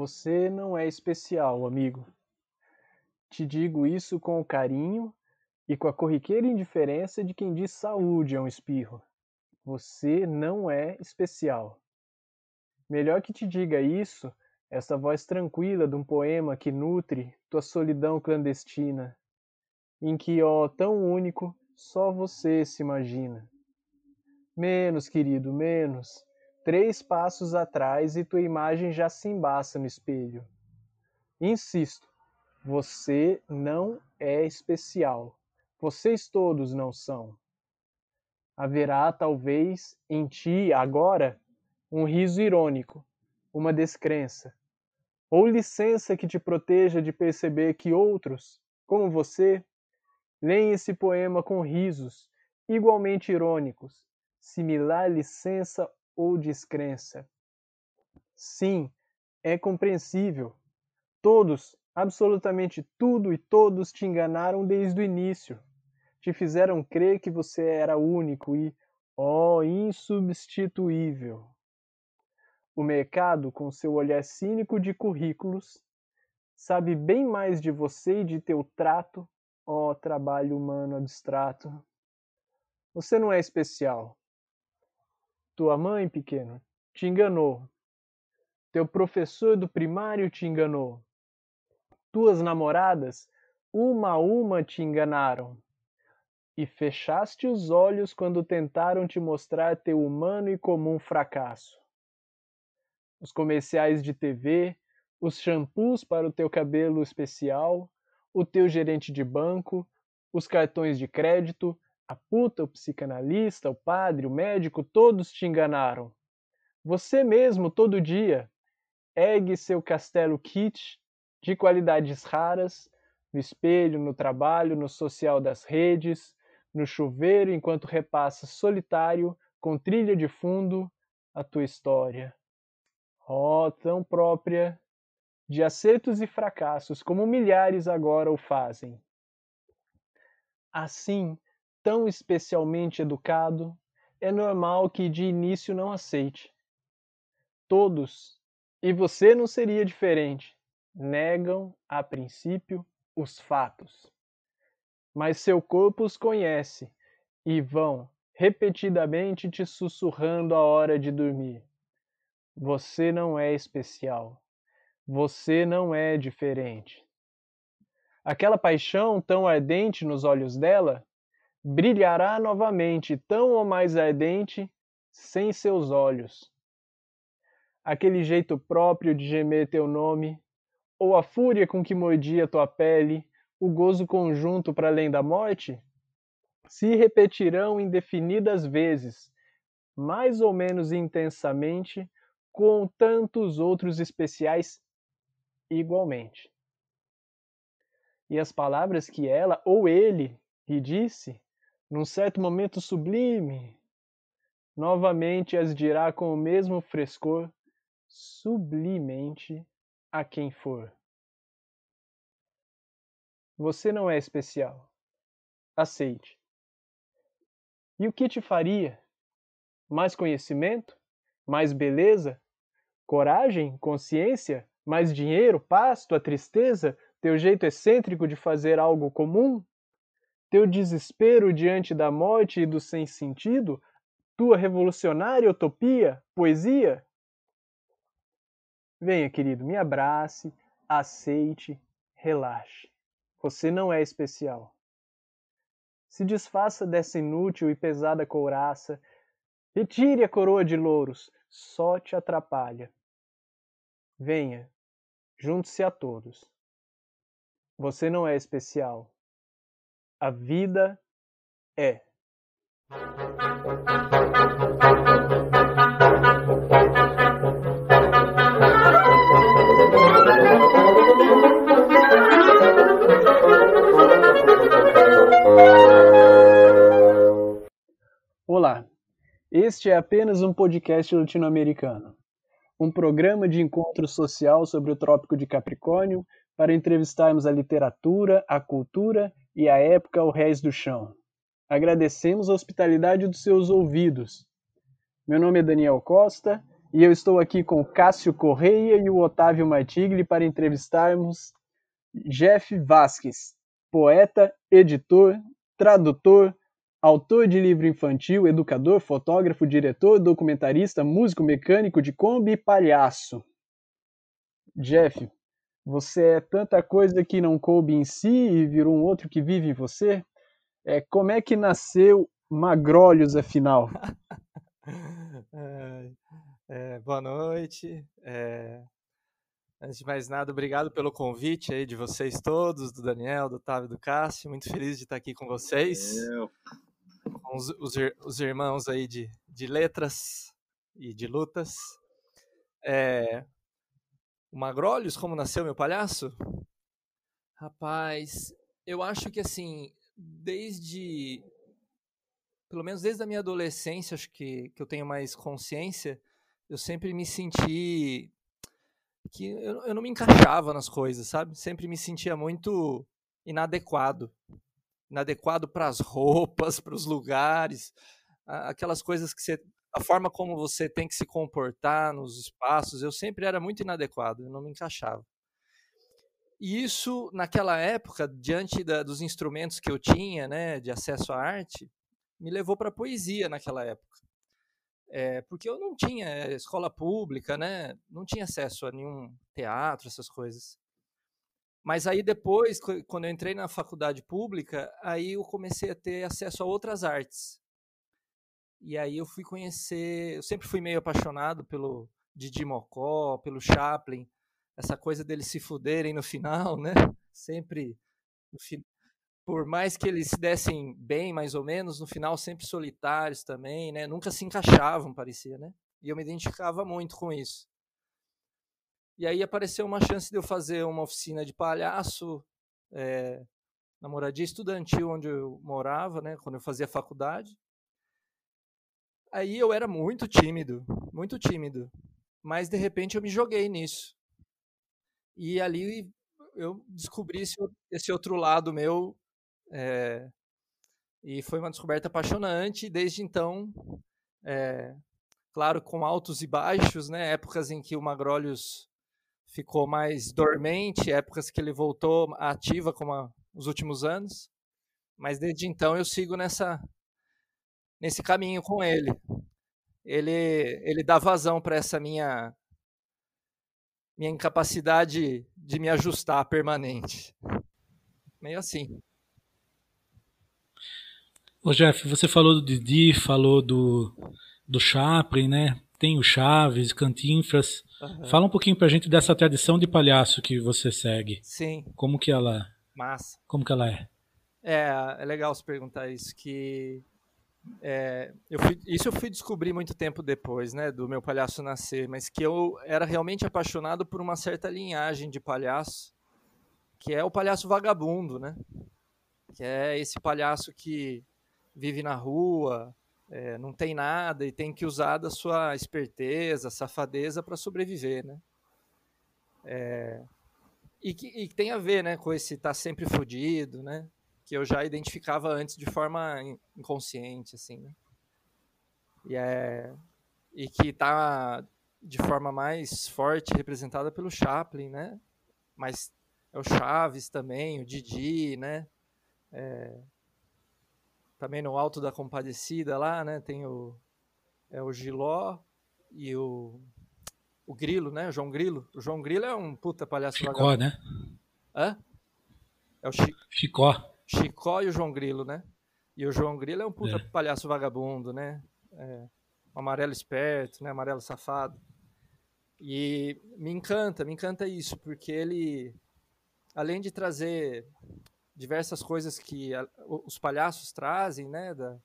Você não é especial, amigo. Te digo isso com carinho e com a corriqueira indiferença de quem diz saúde a um espirro. Você não é especial. Melhor que te diga isso essa voz tranquila de um poema que nutre tua solidão clandestina, em que, ó, tão único, só você se imagina. Menos, querido, menos. Três passos atrás e tua imagem já se embaça no espelho. Insisto, você não é especial. Vocês todos não são. Haverá, talvez, em ti, agora, um riso irônico, uma descrença, ou licença que te proteja de perceber que outros, como você, leem esse poema com risos igualmente irônicos, similar licença ou descrença. Sim, é compreensível. Todos, absolutamente tudo e todos te enganaram desde o início. Te fizeram crer que você era único e, oh, insubstituível. O mercado, com seu olhar cínico de currículos, sabe bem mais de você e de teu trato, ó trabalho humano abstrato. Você não é especial. Tua mãe, pequeno, te enganou. Teu professor do primário te enganou. Tuas namoradas, uma a uma te enganaram. E fechaste os olhos quando tentaram te mostrar teu humano e comum fracasso os comerciais de TV, os shampoos para o teu cabelo especial, o teu gerente de banco, os cartões de crédito, a puta, o psicanalista, o padre, o médico, todos te enganaram. Você mesmo, todo dia, ergue seu castelo kitsch de qualidades raras, no espelho, no trabalho, no social das redes, no chuveiro enquanto repassa solitário, com trilha de fundo, a tua história. Oh, tão própria de acertos e fracassos, como milhares agora o fazem. Assim, tão especialmente educado, é normal que de início não aceite. Todos, e você não seria diferente, negam, a princípio, os fatos. Mas seu corpo os conhece e vão repetidamente te sussurrando a hora de dormir. Você não é especial. Você não é diferente. Aquela paixão tão ardente nos olhos dela brilhará novamente, tão ou mais ardente, sem seus olhos. Aquele jeito próprio de gemer teu nome, ou a fúria com que mordia tua pele, o gozo conjunto para além da morte, se repetirão indefinidas vezes, mais ou menos intensamente, com tantos outros especiais igualmente. E as palavras que ela ou ele lhe disse, num certo momento sublime, novamente as dirá com o mesmo frescor, sublimente a quem for. Você não é especial. Aceite. E o que te faria? Mais conhecimento? mais beleza, coragem, consciência, mais dinheiro, paz, tua tristeza, teu jeito excêntrico de fazer algo comum, teu desespero diante da morte e do sem sentido, tua revolucionária utopia, poesia? Venha, querido, me abrace, aceite, relaxe. Você não é especial. Se desfaça dessa inútil e pesada couraça, retire a coroa de louros, só te atrapalha. Venha, junte-se a todos. Você não é especial. A vida é. Olá, este é apenas um podcast latino-americano, um programa de encontro social sobre o Trópico de Capricórnio para entrevistarmos a literatura, a cultura e a época ao réis do chão. Agradecemos a hospitalidade dos seus ouvidos. Meu nome é Daniel Costa e eu estou aqui com o Cássio Correia e o Otávio Martigli para entrevistarmos Jeff Vasques, poeta, editor, tradutor, autor de livro infantil, educador, fotógrafo, diretor, documentarista, músico mecânico de Kombi e palhaço. Jeff, você é tanta coisa que não coube em si e virou um outro que vive em você? É, como é que nasceu Magrolhos, afinal? é, é, boa noite. É, antes de mais nada, obrigado pelo convite aí de vocês todos, do Daniel, do Otávio e do Cássio. Muito feliz de estar aqui com vocês. Eu. Com os, os, os, irmãos aí de, de letras e de lutas. O Magrolhos, como nasceu meu palhaço? Rapaz, eu acho que assim, desde pelo menos desde a minha adolescência, acho que, que eu tenho mais consciência, eu sempre me senti que eu, eu não me encaixava nas coisas, sabe? Sempre me sentia muito inadequado. Inadequado para as roupas, para os lugares, aquelas coisas que você. A forma como você tem que se comportar nos espaços, eu sempre era muito inadequado, eu não me encaixava. E isso, naquela época, diante da, dos instrumentos que eu tinha, né, de acesso à arte, me levou para a poesia naquela época. É, porque eu não tinha escola pública, né? Não tinha acesso a nenhum teatro, essas coisas. Mas aí depois, quando eu entrei na faculdade pública, aí eu comecei a ter acesso a outras artes. E aí eu fui conhecer, eu sempre fui meio apaixonado pelo Didi Mocó, pelo Chaplin, essa coisa deles se fuderem no final, né? Sempre por mais que eles se dessem bem, mais ou menos, no final sempre solitários também, né? Nunca se encaixavam, parecia, né? E eu me identificava muito com isso. E aí apareceu uma chance de eu fazer uma oficina de palhaço é, na moradia estudantil onde eu morava, né? Quando eu fazia faculdade. Aí eu era muito tímido, muito tímido. Mas de repente eu me joguei nisso. E ali eu descobri esse, outro lado meu é, e foi uma descoberta apaixonante. Desde então, é, claro, com altos e baixos, né? Épocas em que o Magrolhos ficou mais dormente, épocas que ele voltou ativa, como a, os últimos anos. Mas desde então eu sigo nessa nesse caminho com ele. Ele ele dá vazão para essa minha minha incapacidade de me ajustar permanente. Meio assim. Ô Jeff, você falou do Didi, falou do, do Chaplin, né? Tem o Chaves, Cantinfras. Uhum. Fala um pouquinho pra gente dessa tradição de palhaço que você segue. Sim. Como que ela. Massa. Como que ela é? É, é legal você perguntar isso, que é, eu fui, isso eu fui descobrir muito tempo depois, né, do meu palhaço nascer, mas que eu era realmente apaixonado por uma certa linhagem de palhaço, que é o palhaço vagabundo, né? Que é esse palhaço que vive na rua, é, não tem nada e tem que usar da sua esperteza, safadeza para sobreviver, né? É, e, que, e tem a ver, né, com esse tá sempre fudido, né? Que eu já identificava antes de forma inconsciente, assim, né? E, é, e que tá de forma mais forte representada pelo Chaplin, né? Mas é o Chaves também, o Didi, né? É, também no Alto da Compadecida lá, né? Tem o, é o Giló e o, o Grilo, né? O João Grilo. O João Grilo é um puta palhaço Chicó, vagabundo. né? Hã? É o Chi... Chicó. Chicó e o João Grilo, né? E o João Grilo é um puta é. palhaço vagabundo, né? É, um amarelo esperto, né? Amarelo safado. E me encanta, me encanta isso, porque ele, além de trazer diversas coisas que a, os palhaços trazem, né, da,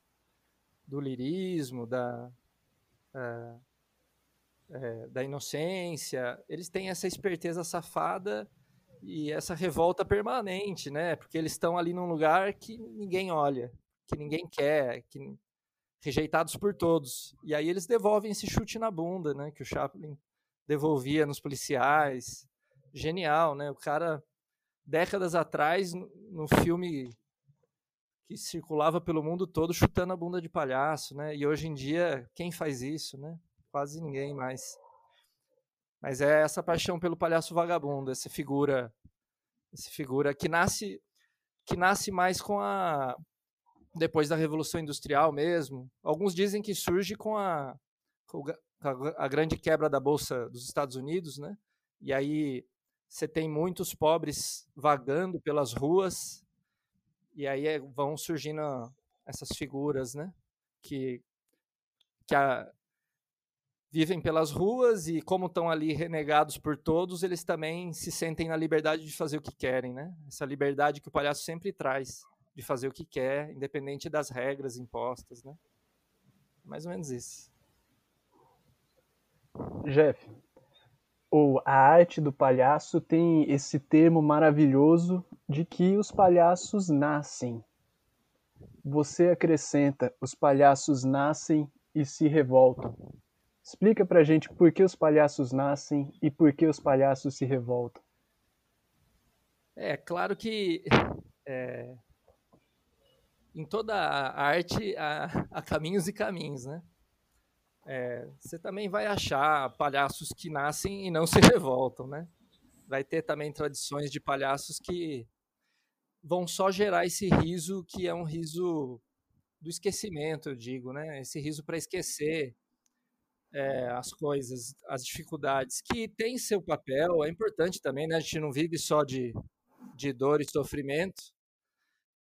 do lirismo, da, é, é, da inocência, eles têm essa esperteza safada e essa revolta permanente, né, porque eles estão ali num lugar que ninguém olha, que ninguém quer, que rejeitados por todos. E aí eles devolvem esse chute na bunda, né, que o Chaplin devolvia nos policiais. Genial, né? O cara décadas atrás, no filme que circulava pelo mundo todo chutando a bunda de palhaço, né? E hoje em dia, quem faz isso, né? quase ninguém mais. Mas é essa paixão pelo palhaço vagabundo, essa figura, essa figura que nasce que nasce mais com a depois da revolução industrial mesmo. Alguns dizem que surge com a, com a grande quebra da bolsa dos Estados Unidos, né? E aí você tem muitos pobres vagando pelas ruas e aí é, vão surgindo essas figuras, né? Que que a, vivem pelas ruas e como estão ali renegados por todos, eles também se sentem na liberdade de fazer o que querem, né? Essa liberdade que o palhaço sempre traz de fazer o que quer, independente das regras impostas, né? Mais ou menos isso. Jeff, ou a arte do palhaço tem esse termo maravilhoso de que os palhaços nascem. Você acrescenta, os palhaços nascem e se revoltam. Explica pra gente por que os palhaços nascem e por que os palhaços se revoltam. É, claro que é, em toda a arte há, há caminhos e caminhos, né? É, você também vai achar palhaços que nascem e não se revoltam, né? Vai ter também tradições de palhaços que vão só gerar esse riso que é um riso do esquecimento, eu digo, né? Esse riso para esquecer é, as coisas, as dificuldades, que tem seu papel, é importante também, né? A gente não vive só de, de dor e sofrimento,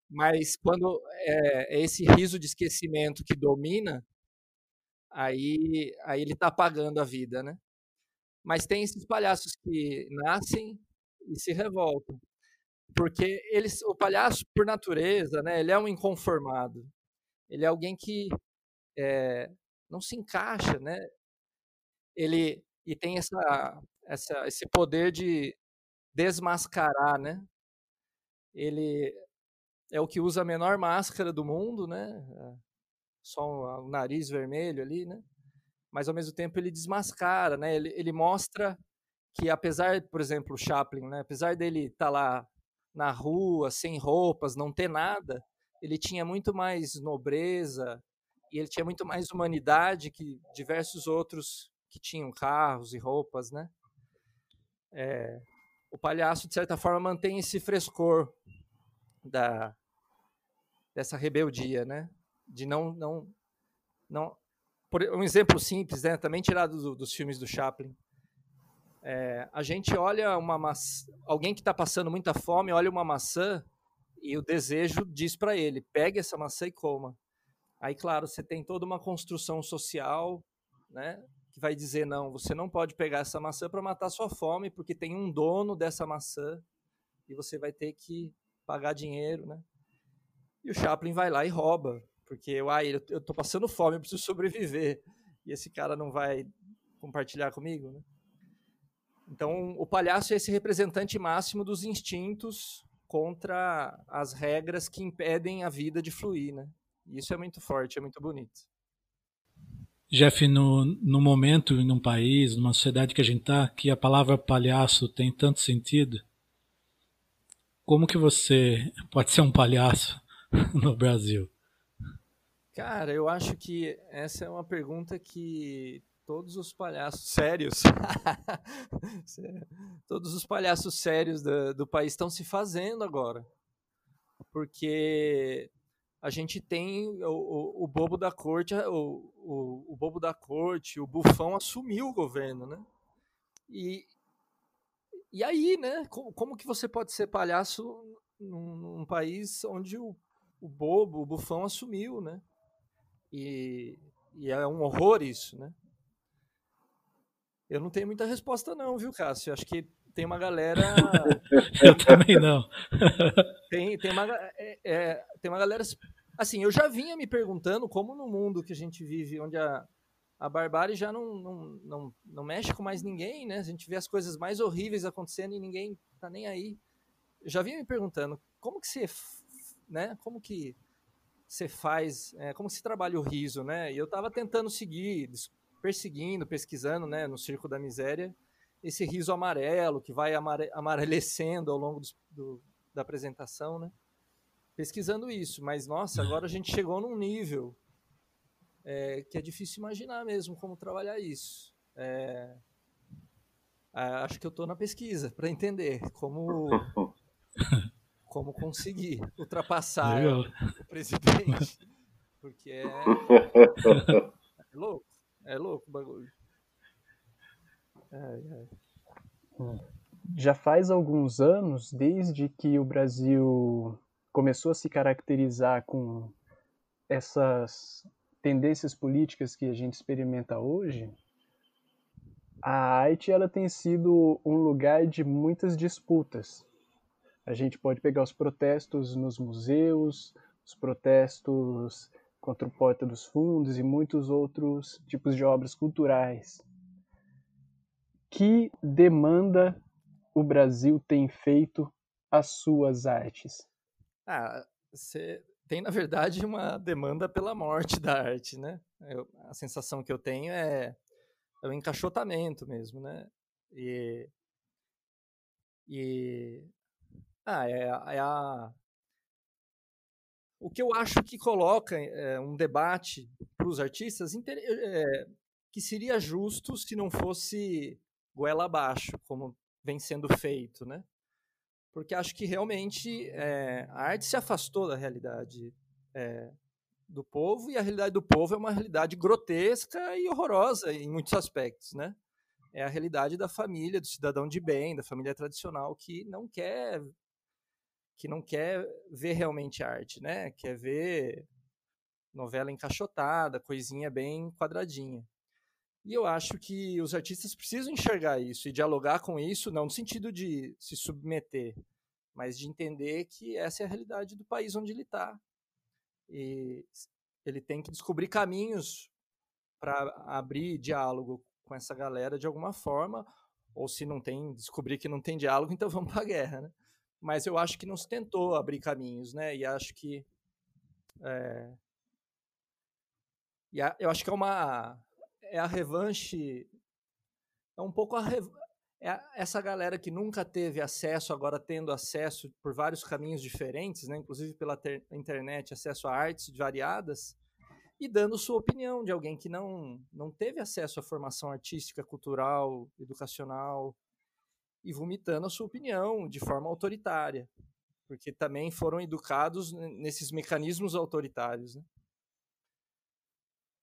mas quando é, é esse riso de esquecimento que domina, aí, aí ele está apagando a vida, né? Mas tem esses palhaços que nascem e se revoltam, porque eles, o palhaço por natureza, né? Ele é um inconformado. Ele é alguém que é, não se encaixa, né? Ele e tem essa, essa, esse poder de desmascarar, né? Ele é o que usa a menor máscara do mundo, né? Só o nariz vermelho ali, né? Mas ao mesmo tempo ele desmascara, né? Ele, ele mostra que apesar, por exemplo, o Chaplin, né? Apesar dele estar tá lá na rua, sem roupas, não ter nada, ele tinha muito mais nobreza e ele tinha muito mais humanidade que diversos outros que tinham carros e roupas, né? É, o palhaço, de certa forma, mantém esse frescor da, dessa rebeldia, né? De não, não, não. Por um exemplo simples, né? Também tirado do, dos filmes do Chaplin. É, a gente olha uma maçã, alguém que está passando muita fome olha uma maçã e o desejo diz para ele: pegue essa maçã e coma. Aí, claro, você tem toda uma construção social, né? Que vai dizer: não, você não pode pegar essa maçã para matar sua fome, porque tem um dono dessa maçã e você vai ter que pagar dinheiro, né? E o Chaplin vai lá e rouba, porque ah, eu tô passando fome, eu preciso sobreviver. E esse cara não vai compartilhar comigo, né? Então, o palhaço é esse representante máximo dos instintos contra as regras que impedem a vida de fluir, né? E isso é muito forte, é muito bonito. Jeff, no, no momento, num país, numa sociedade que a gente está, que a palavra palhaço tem tanto sentido, como que você pode ser um palhaço no Brasil? Cara, eu acho que essa é uma pergunta que todos os palhaços sérios, todos os palhaços sérios do, do país estão se fazendo agora. Porque a gente tem o, o, o bobo da corte, o, o, o, bobo da corte, o bufão assumiu o governo, né? E, e aí, né? Como, como que você pode ser palhaço num, num país onde o, o bobo, o bufão assumiu, né? E, e é um horror isso, né? Eu não tenho muita resposta não, viu, Cássio? Acho que tem uma galera... eu também não. tem, tem, uma, é, é, tem uma galera... Assim, eu já vinha me perguntando como no mundo que a gente vive, onde a, a barbárie já não, não, não, não mexe com mais ninguém, né? A gente vê as coisas mais horríveis acontecendo e ninguém tá nem aí. Eu já vinha me perguntando como que você, né? Como que você faz, é, como se trabalha o riso, né? E eu tava tentando seguir, perseguindo, pesquisando, né, no Circo da Miséria, esse riso amarelo que vai amare amarelecendo ao longo do, do, da apresentação, né? Pesquisando isso, mas nossa, agora a gente chegou num nível é, que é difícil imaginar mesmo como trabalhar isso. É, acho que eu estou na pesquisa para entender como como conseguir ultrapassar Legal. o presidente, porque é, é louco, é louco o bagulho. Ai, ai. Já faz alguns anos, desde que o Brasil começou a se caracterizar com essas tendências políticas que a gente experimenta hoje, a arte ela tem sido um lugar de muitas disputas. A gente pode pegar os protestos nos museus, os protestos contra o Porta dos Fundos e muitos outros tipos de obras culturais. Que demanda o Brasil tem feito às suas artes? Ah, você tem, na verdade, uma demanda pela morte da arte, né? Eu, a sensação que eu tenho é é o encaixotamento mesmo, né? E, e ah, é, é a o que eu acho que coloca é, um debate para os artistas é, que seria justo se não fosse goela abaixo, como vem sendo feito, né? Porque acho que realmente é, a arte se afastou da realidade é, do povo e a realidade do povo é uma realidade grotesca e horrorosa em muitos aspectos, né? É a realidade da família, do cidadão de bem, da família tradicional que não quer que não quer ver realmente arte, né? Quer ver novela encaixotada, coisinha bem quadradinha. E eu acho que os artistas precisam enxergar isso e dialogar com isso, não no sentido de se submeter, mas de entender que essa é a realidade do país onde ele está e ele tem que descobrir caminhos para abrir diálogo com essa galera de alguma forma, ou se não tem, descobrir que não tem diálogo, então vamos para a guerra, né? Mas eu acho que não se tentou abrir caminhos, né? E acho que é, e a, eu acho que é uma é a revanche é um pouco a, é essa galera que nunca teve acesso, agora tendo acesso por vários caminhos diferentes, né, inclusive pela internet, acesso a artes variadas, e dando sua opinião de alguém que não, não teve acesso à formação artística, cultural, educacional, e vomitando a sua opinião de forma autoritária, porque também foram educados nesses mecanismos autoritários. Né?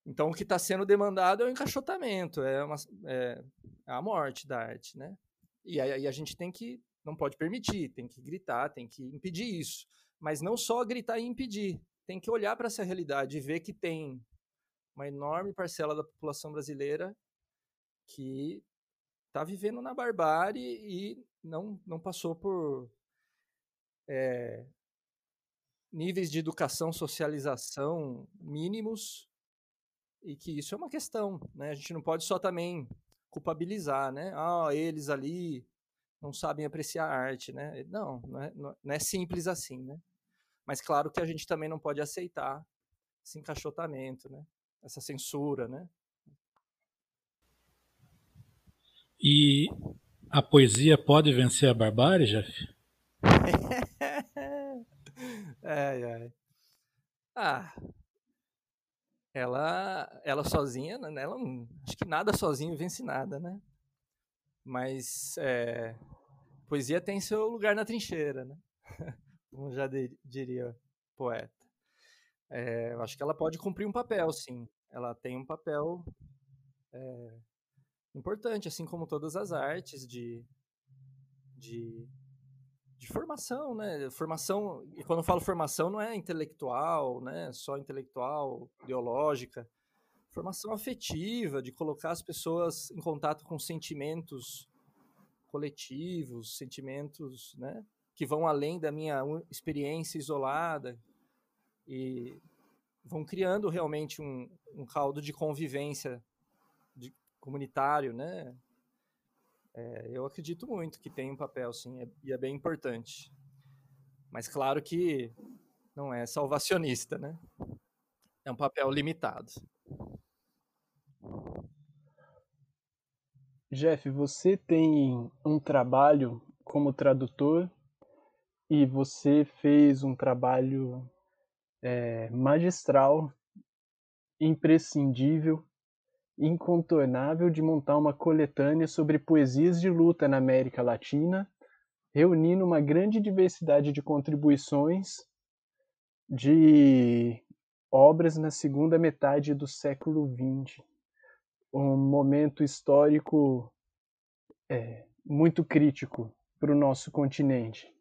Então, o que está sendo demandado é o encaixotamento, é, uma, é, a morte da arte, né? E aí a gente tem que, não pode permitir, tem que gritar, tem que impedir isso. Mas não só gritar e impedir, tem que olhar para essa realidade e ver que tem uma enorme parcela da população brasileira que está vivendo na barbárie e não, não passou por é, níveis de educação, socialização mínimos e que isso é uma questão, né? A gente não pode só também culpabilizar, né? Ah, eles ali não sabem apreciar a arte, né? Não, não é, não é simples assim, né? Mas claro que a gente também não pode aceitar esse encaixotamento, né? Essa censura, né? E a poesia pode vencer a barbárie, Jeff? ai, ai. Ah, ela, ela sozinha, né, ela, acho que nada sozinho vence nada, né? Mas é, poesia tem seu lugar na trincheira, né? Como já diria poeta. É, acho que ela pode cumprir um papel, sim. Ela tem um papel é, importante, assim como todas as artes de, de de formação, né? Formação, e quando eu falo formação não é intelectual, né? Só intelectual, ideológica. Formação afetiva, de colocar as pessoas em contato com sentimentos coletivos, sentimentos, né? Que vão além da minha experiência isolada e vão criando realmente um, um caldo de convivência de, comunitário, né? É, eu acredito muito que tem um papel, sim, é, e é bem importante. Mas claro que não é salvacionista, né? É um papel limitado. Jeff, você tem um trabalho como tradutor e você fez um trabalho é, magistral imprescindível, incontornável de montar uma coletânea sobre poesias de luta na América Latina, reunindo uma grande diversidade de contribuições de obras na segunda metade do século XX, um momento histórico é, muito crítico para o nosso continente.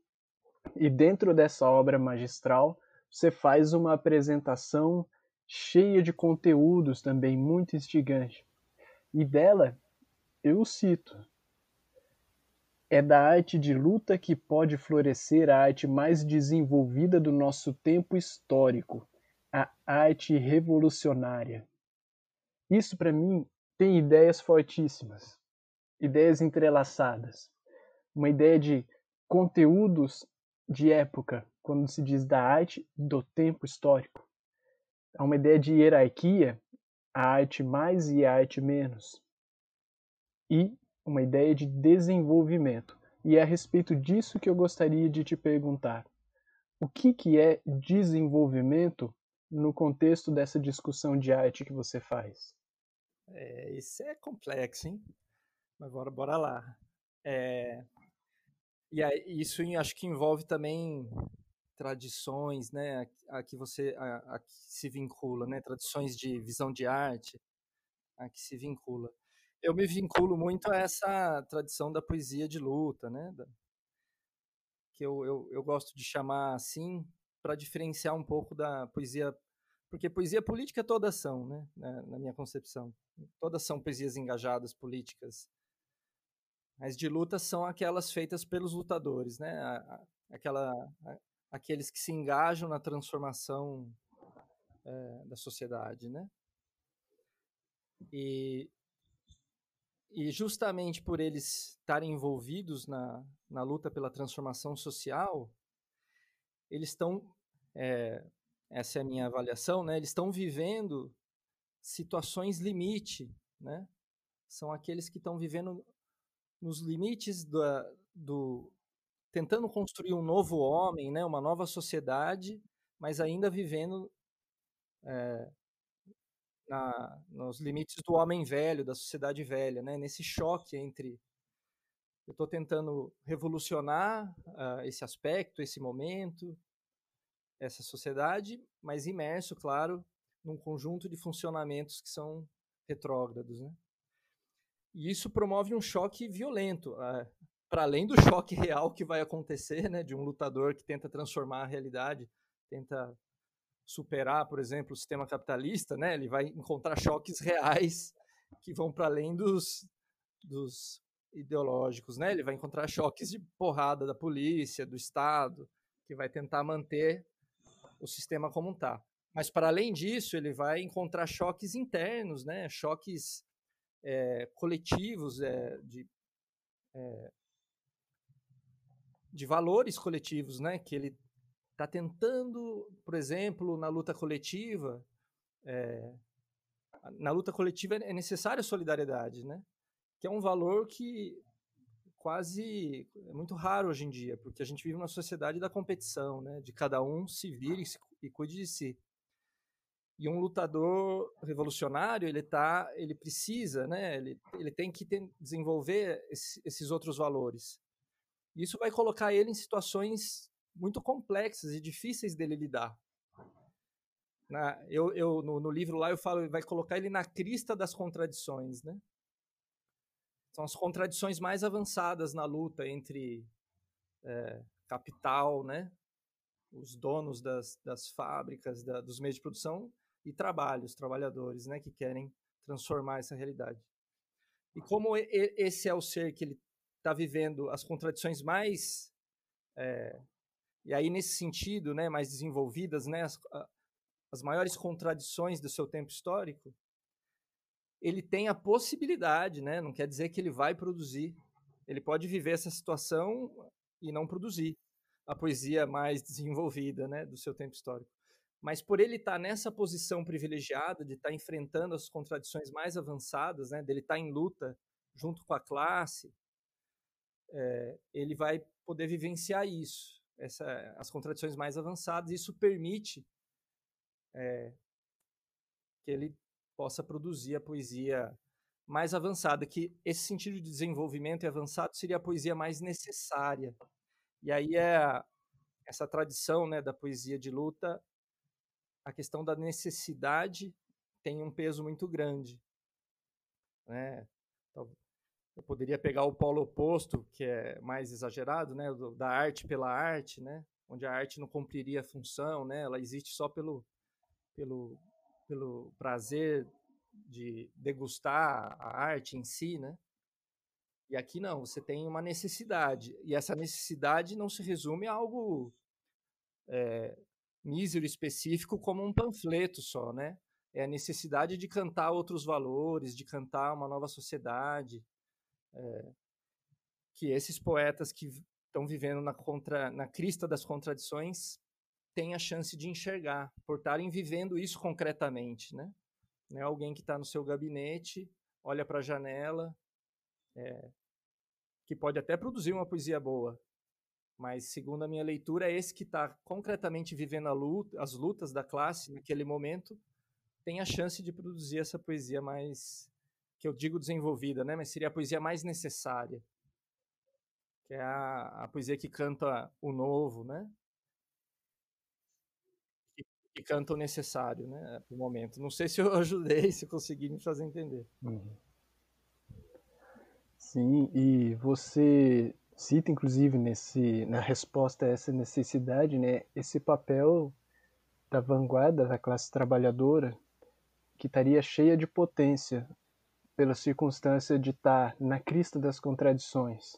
E dentro dessa obra magistral, você faz uma apresentação cheia de conteúdos também muito instigante. E dela, eu cito: é da arte de luta que pode florescer a arte mais desenvolvida do nosso tempo histórico, a arte revolucionária. Isso, para mim, tem ideias fortíssimas, ideias entrelaçadas. Uma ideia de conteúdos de época, quando se diz da arte do tempo histórico. Há uma ideia de hierarquia, a arte mais e a arte menos. E uma ideia de desenvolvimento. E é a respeito disso que eu gostaria de te perguntar. O que, que é desenvolvimento no contexto dessa discussão de arte que você faz? É, isso é complexo, hein? Mas bora, bora lá. É, e aí, isso acho que envolve também tradições, né, a, a que você a, a, que se vincula, né, tradições de visão de arte, a que se vincula. Eu me vinculo muito a essa tradição da poesia de luta, né, da, que eu, eu, eu gosto de chamar assim para diferenciar um pouco da poesia, porque poesia política todas são, né, na, na minha concepção, todas são poesias engajadas políticas, as de luta são aquelas feitas pelos lutadores, né? Aquela, aqueles que se engajam na transformação é, da sociedade, né? E, e justamente por eles estarem envolvidos na, na luta pela transformação social, eles estão, é, essa é a minha avaliação, né? Eles estão vivendo situações limite, né? São aqueles que estão vivendo nos limites da, do, tentando construir um novo homem, né, uma nova sociedade, mas ainda vivendo é, na, nos limites do homem velho, da sociedade velha, né, nesse choque entre eu estou tentando revolucionar uh, esse aspecto, esse momento, essa sociedade, mas imerso, claro, num conjunto de funcionamentos que são retrógrados, né? E isso promove um choque violento. Uh, para além do choque real que vai acontecer, né, de um lutador que tenta transformar a realidade, tenta superar, por exemplo, o sistema capitalista, né, ele vai encontrar choques reais que vão para além dos, dos ideológicos, né? Ele vai encontrar choques de porrada da polícia, do Estado, que vai tentar manter o sistema como está. Mas para além disso, ele vai encontrar choques internos, né? Choques é, coletivos é, de é, de valores coletivos, né? Que ele está tentando, por exemplo, na luta coletiva, é, na luta coletiva é necessária a solidariedade, né? Que é um valor que quase é muito raro hoje em dia, porque a gente vive uma sociedade da competição, né? De cada um se vire e, cuide de si. E um lutador revolucionário, ele tá, ele precisa, né? Ele, ele tem que ter, desenvolver esse, esses outros valores. Isso vai colocar ele em situações muito complexas e difíceis dele lidar. Na, eu, eu no, no, livro lá eu falo, vai colocar ele na crista das contradições, né? São as contradições mais avançadas na luta entre é, capital, né? Os donos das, das fábricas, da, dos meios de produção e trabalho, os trabalhadores, né? Que querem transformar essa realidade. E como esse é o ser que ele está vivendo as contradições mais é, e aí nesse sentido, né, mais desenvolvidas, né, as, as maiores contradições do seu tempo histórico, ele tem a possibilidade, né, não quer dizer que ele vai produzir, ele pode viver essa situação e não produzir a poesia mais desenvolvida, né, do seu tempo histórico. Mas por ele estar tá nessa posição privilegiada de estar tá enfrentando as contradições mais avançadas, né, dele estar tá em luta junto com a classe, é, ele vai poder vivenciar isso, essa, as contradições mais avançadas. Isso permite é, que ele possa produzir a poesia mais avançada, que esse sentido de desenvolvimento e avançado seria a poesia mais necessária. E aí é essa tradição né, da poesia de luta, a questão da necessidade tem um peso muito grande. Né? Eu poderia pegar o polo oposto, que é mais exagerado, né, da arte pela arte, né, onde a arte não cumpriria a função, né, ela existe só pelo, pelo, pelo prazer de degustar a arte em si, né? E aqui não, você tem uma necessidade. E essa necessidade não se resume a algo é, mísero específico como um panfleto só, né? É a necessidade de cantar outros valores, de cantar uma nova sociedade. É, que esses poetas que estão vivendo na, contra, na crista das contradições têm a chance de enxergar, por estarem vivendo isso concretamente, né? É alguém que está no seu gabinete, olha para a janela, é, que pode até produzir uma poesia boa, mas segundo a minha leitura, é esse que está concretamente vivendo luta, as lutas da classe naquele momento, tem a chance de produzir essa poesia mais, que eu digo desenvolvida, né? mas seria a poesia mais necessária, que é a, a poesia que canta o novo, né? Que, canta o necessário, né? No momento. Não sei se eu ajudei, se consegui me fazer entender. Uhum. Sim, e você cita inclusive nesse na resposta a essa necessidade, né, esse papel da vanguarda da classe trabalhadora que estaria cheia de potência pela circunstância de estar na crista das contradições.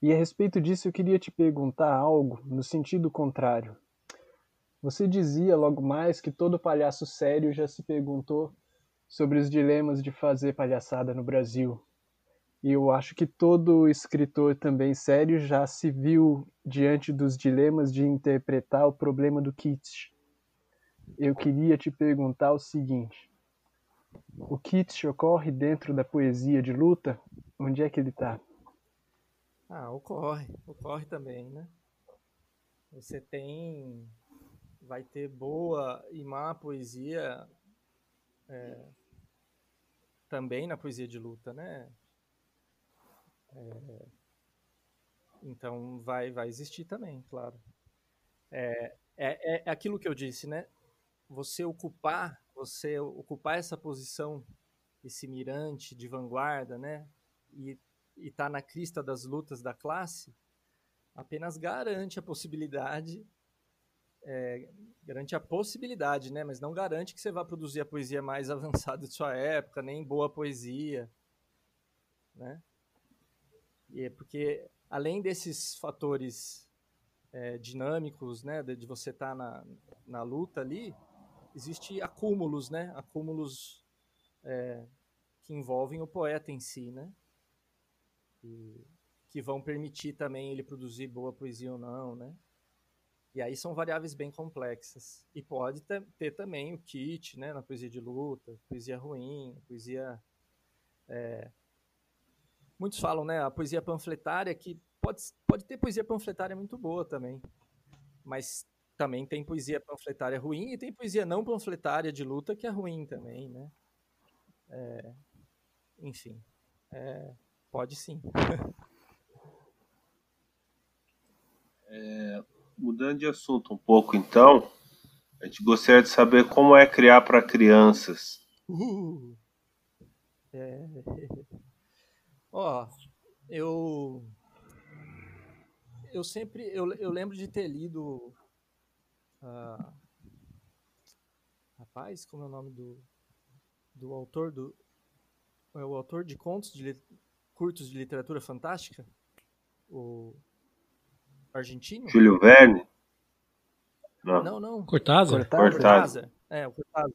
E a respeito disso eu queria te perguntar algo no sentido contrário. Você dizia logo mais que todo palhaço sério já se perguntou sobre os dilemas de fazer palhaçada no Brasil. E eu acho que todo escritor também sério já se viu diante dos dilemas de interpretar o problema do kitsch. Eu queria te perguntar o seguinte: o kitsch ocorre dentro da poesia de luta? Onde é que ele está? Ah, ocorre, ocorre também, né? Você tem, vai ter boa e má poesia é, também na poesia de luta, né? É, então vai, vai existir também, claro. É, é, é aquilo que eu disse, né? Você ocupar, você ocupar essa posição, esse mirante de vanguarda, né? E estar tá na crista das lutas da classe, apenas garante a possibilidade, é, garante a possibilidade, né? Mas não garante que você vá produzir a poesia mais avançada de sua época, nem boa poesia, né? E é porque além desses fatores é, dinâmicos, né, de, de você estar tá na, na luta ali, existe acúmulos, né, acúmulos é, que envolvem o poeta em si, né, e, que vão permitir também ele produzir boa poesia ou não, né. E aí são variáveis bem complexas. E pode ter, também o kit, né, na poesia de luta, poesia ruim, poesia é, muitos falam, né, a poesia panfletária, que pode, pode ter poesia panfletária muito boa também, mas também tem poesia panfletária ruim e tem poesia não panfletária de luta que é ruim também, né? É, enfim, é, pode sim. É, mudando de assunto um pouco, então, a gente gostaria de saber como é criar para crianças. Uh, Ó, eu eu sempre eu, eu lembro de ter lido uh, rapaz, como é o nome do do autor do é o autor de contos de curtos de literatura fantástica, o argentino? Júlio Verne? Não, não. não. Cortázar? Cortázar. Cortázar. É, o Cortázar.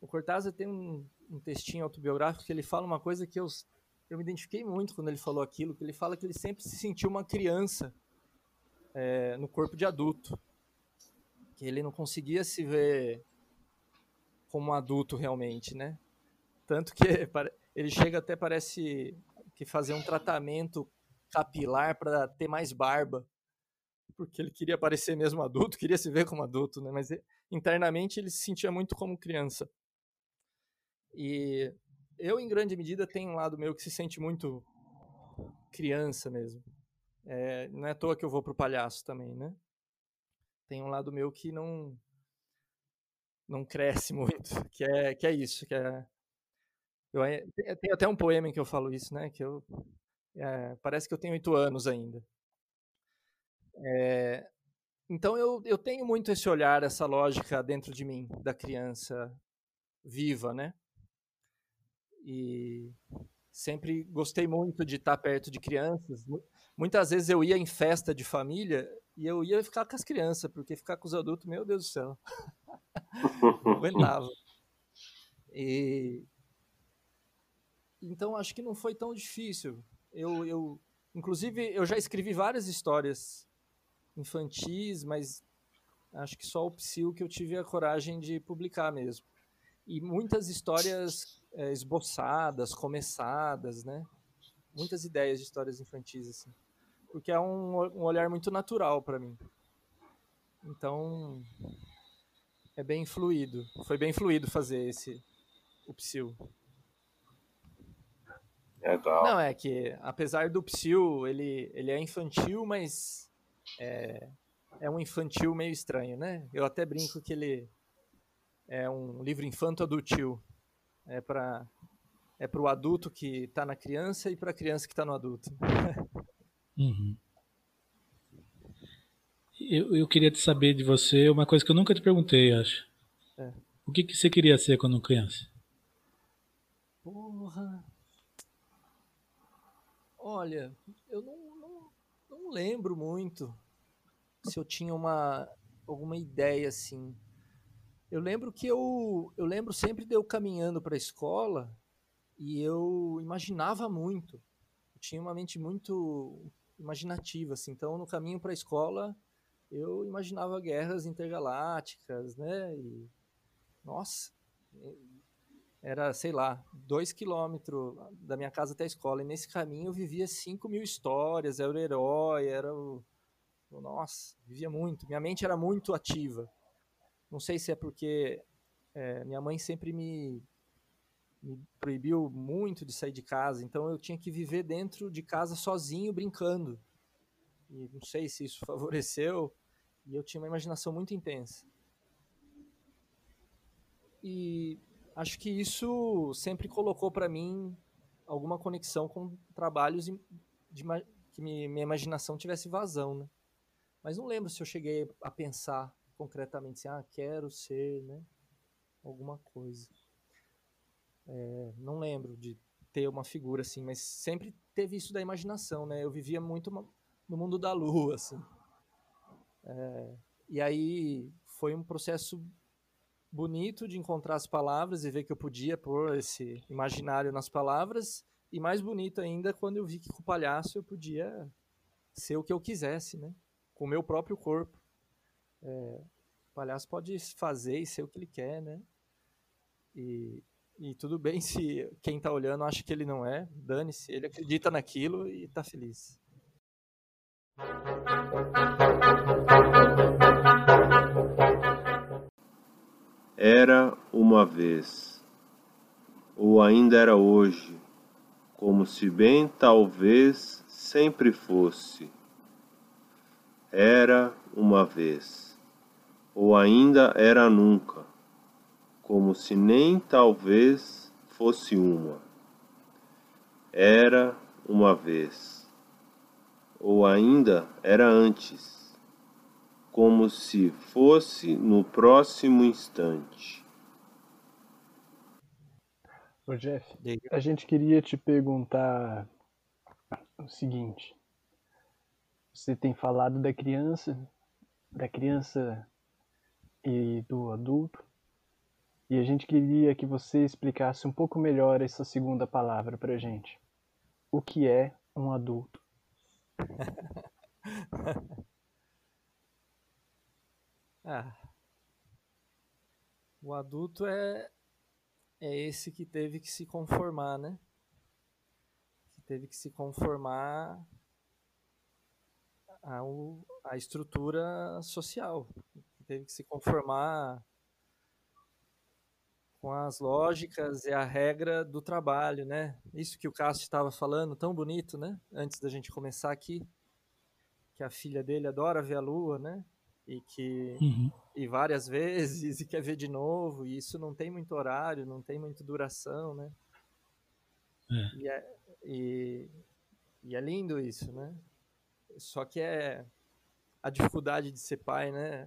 O Cortázar tem um, um textinho autobiográfico que ele fala uma coisa que eu eu me identifiquei muito quando ele falou aquilo, que ele fala que ele sempre se sentiu uma criança é, no corpo de adulto. Que ele não conseguia se ver como um adulto realmente, né? Tanto que ele chega até parece que fazer um tratamento capilar para ter mais barba, porque ele queria parecer mesmo adulto, queria se ver como adulto, né? Mas internamente ele se sentia muito como criança. E eu, em grande medida, tenho um lado meu que se sente muito criança mesmo. É, não é à toa que eu vou pro palhaço também, né? Tem um lado meu que não não cresce muito, que é que é isso, que é eu tem até um poema em que eu falo isso, né? Que eu é, parece que eu tenho oito anos ainda. É, então eu, eu tenho muito esse olhar, essa lógica dentro de mim da criança viva, né? E sempre gostei muito de estar perto de crianças. Muitas vezes eu ia em festa de família e eu ia ficar com as crianças, porque ficar com os adultos, meu Deus do céu. não aguentava. E então acho que não foi tão difícil. Eu, eu, inclusive, eu já escrevi várias histórias infantis, mas acho que só o Psyu que eu tive a coragem de publicar mesmo. E muitas histórias é, esboçadas, começadas, né? Muitas ideias de histórias infantis, assim. Porque é um, um olhar muito natural para mim. Então, é bem fluido. Foi bem fluido fazer esse, o Psyu. Legal. Não, é que apesar do Psyu, ele, ele é infantil, mas é, é um infantil meio estranho, né? Eu até brinco que ele é um livro infanto adultil. É para é o adulto que está na criança e para a criança que está no adulto. Uhum. Eu, eu queria te saber de você uma coisa que eu nunca te perguntei, acho. É. O que, que você queria ser quando criança? Porra. Olha, eu não, não, não lembro muito se eu tinha uma alguma ideia assim. Eu lembro que eu eu lembro sempre de eu caminhando para a escola e eu imaginava muito. Eu tinha uma mente muito imaginativa assim. Então no caminho para a escola eu imaginava guerras intergalácticas, né? E nossa, era, sei lá, dois quilômetros da minha casa até a escola. E nesse caminho eu vivia cinco mil histórias, era o herói, era o. Nossa, vivia muito. Minha mente era muito ativa. Não sei se é porque é, minha mãe sempre me, me proibiu muito de sair de casa, então eu tinha que viver dentro de casa sozinho, brincando. E não sei se isso favoreceu, e eu tinha uma imaginação muito intensa. E acho que isso sempre colocou para mim alguma conexão com trabalhos de, que minha imaginação tivesse vazão, né? Mas não lembro se eu cheguei a pensar concretamente assim, ah, quero ser, né? Alguma coisa. É, não lembro de ter uma figura assim, mas sempre teve isso da imaginação, né? Eu vivia muito no mundo da lua, assim. É, e aí foi um processo bonito de encontrar as palavras e ver que eu podia pôr esse imaginário nas palavras. E mais bonito ainda quando eu vi que com o palhaço eu podia ser o que eu quisesse, né? Com o meu próprio corpo. É, o palhaço pode fazer e ser o que ele quer, né? E, e tudo bem se quem está olhando acha que ele não é, dane-se, ele acredita naquilo e está feliz. Era uma vez, ou ainda era hoje, como se bem talvez sempre fosse. Era uma vez, ou ainda era nunca, como se nem talvez fosse uma. Era uma vez, ou ainda era antes como se fosse no próximo instante. Ô Jeff, a gente queria te perguntar o seguinte. Você tem falado da criança, da criança e do adulto, e a gente queria que você explicasse um pouco melhor essa segunda palavra pra gente. O que é um adulto? Ah. O adulto é é esse que teve que se conformar, né? Que teve que se conformar ao, à estrutura social. Que teve que se conformar com as lógicas e a regra do trabalho, né? Isso que o Cássio estava falando, tão bonito, né? Antes da gente começar aqui, que a filha dele adora ver a lua, né? E que Uhum. e várias vezes e quer ver de novo, e isso não tem muito horário, não tem muita duração, né? É. E, é, e, e é lindo isso, né? Só que é a dificuldade de ser pai, né?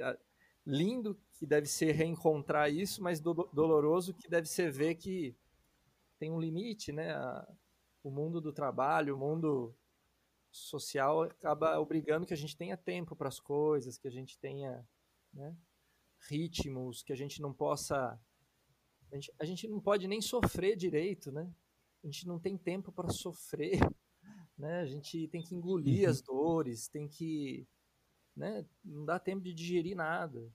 A- a- lindo que deve ser reencontrar isso, mas do- doloroso que deve ser ver que tem um limite, né? A- o mundo do trabalho, o mundo social acaba obrigando que a gente tenha tempo para as coisas, que a gente tenha né, ritmos, que a gente não possa. A gente, a gente não pode nem sofrer direito, né? A gente não tem tempo para sofrer, né? A gente tem que engolir as dores, tem que. Né? Não dá tempo de digerir nada.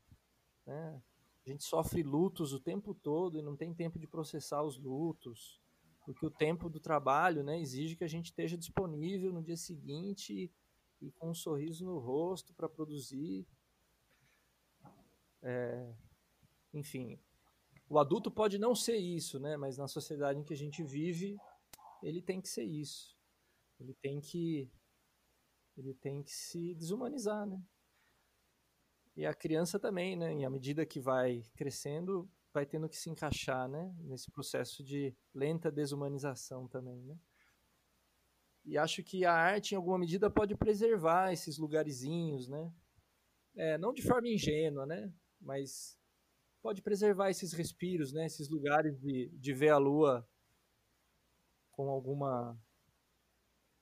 Né? A gente sofre lutos o tempo todo e não tem tempo de processar os lutos porque o tempo do trabalho né, exige que a gente esteja disponível no dia seguinte e com um sorriso no rosto para produzir. É, enfim, o adulto pode não ser isso, né, mas na sociedade em que a gente vive, ele tem que ser isso. Ele tem que ele tem que se desumanizar, né? E a criança também, né? E à medida que vai crescendo, vai tendo que se encaixar, né, nesse processo de lenta desumanização também, né? E acho que a arte, em alguma medida, pode preservar esses lugarzinhos, né? É, não de forma ingênua, né? Mas pode preservar esses respiros, né? Esses lugares de, de ver a lua com alguma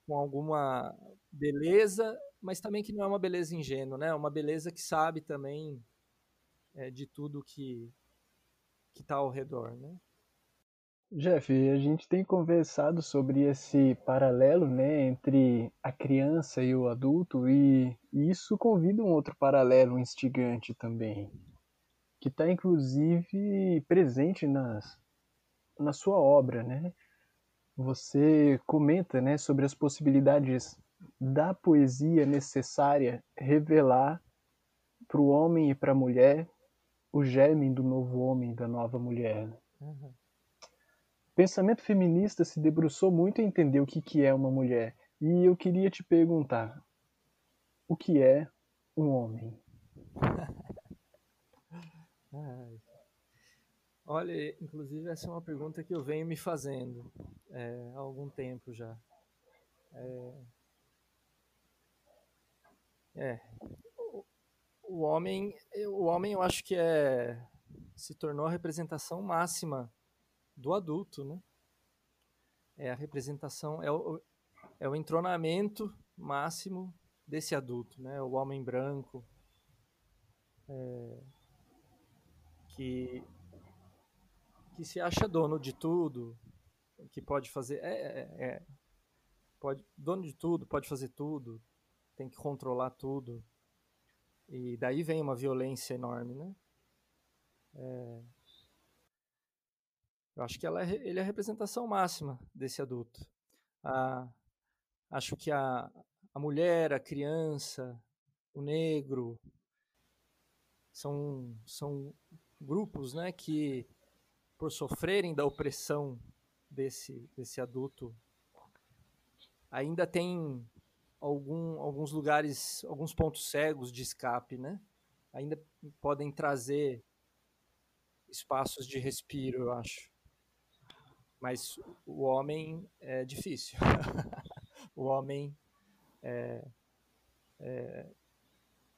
com alguma beleza, mas também que não é uma beleza ingênua, né? Uma beleza que sabe também é, de tudo que que está ao redor, né? Jeff, a gente tem conversado sobre esse paralelo, né, entre a criança e o adulto e isso convida um outro paralelo instigante também, que está inclusive presente nas, na sua obra, né? Você comenta, né, sobre as possibilidades da poesia necessária revelar para o homem e para a mulher o germe do novo homem e da nova mulher. Uhum. O pensamento feminista se debruçou muito em entender o que, que é uma mulher. E eu queria te perguntar: o que é um homem? Olha, inclusive essa é uma pergunta que eu venho me fazendo é, há algum tempo já. É, é, o, o homem, o homem eu acho que é se tornou a representação máxima do adulto, né? É a representação, é o, é o entronamento máximo desse adulto, né? O homem branco, é, que que se acha dono de tudo, que pode fazer, é, é, é, pode dono de tudo, pode fazer tudo, tem que controlar tudo, e daí vem uma violência enorme, né? É, eu acho que ela é, ele é a representação máxima desse adulto. A, acho que a, a mulher, a criança, o negro são, são grupos né, que, por sofrerem da opressão desse, desse adulto, ainda tem algum, alguns lugares, alguns pontos cegos de escape, né? Ainda podem trazer espaços de respiro, eu acho. Mas o homem é difícil. o homem é, é,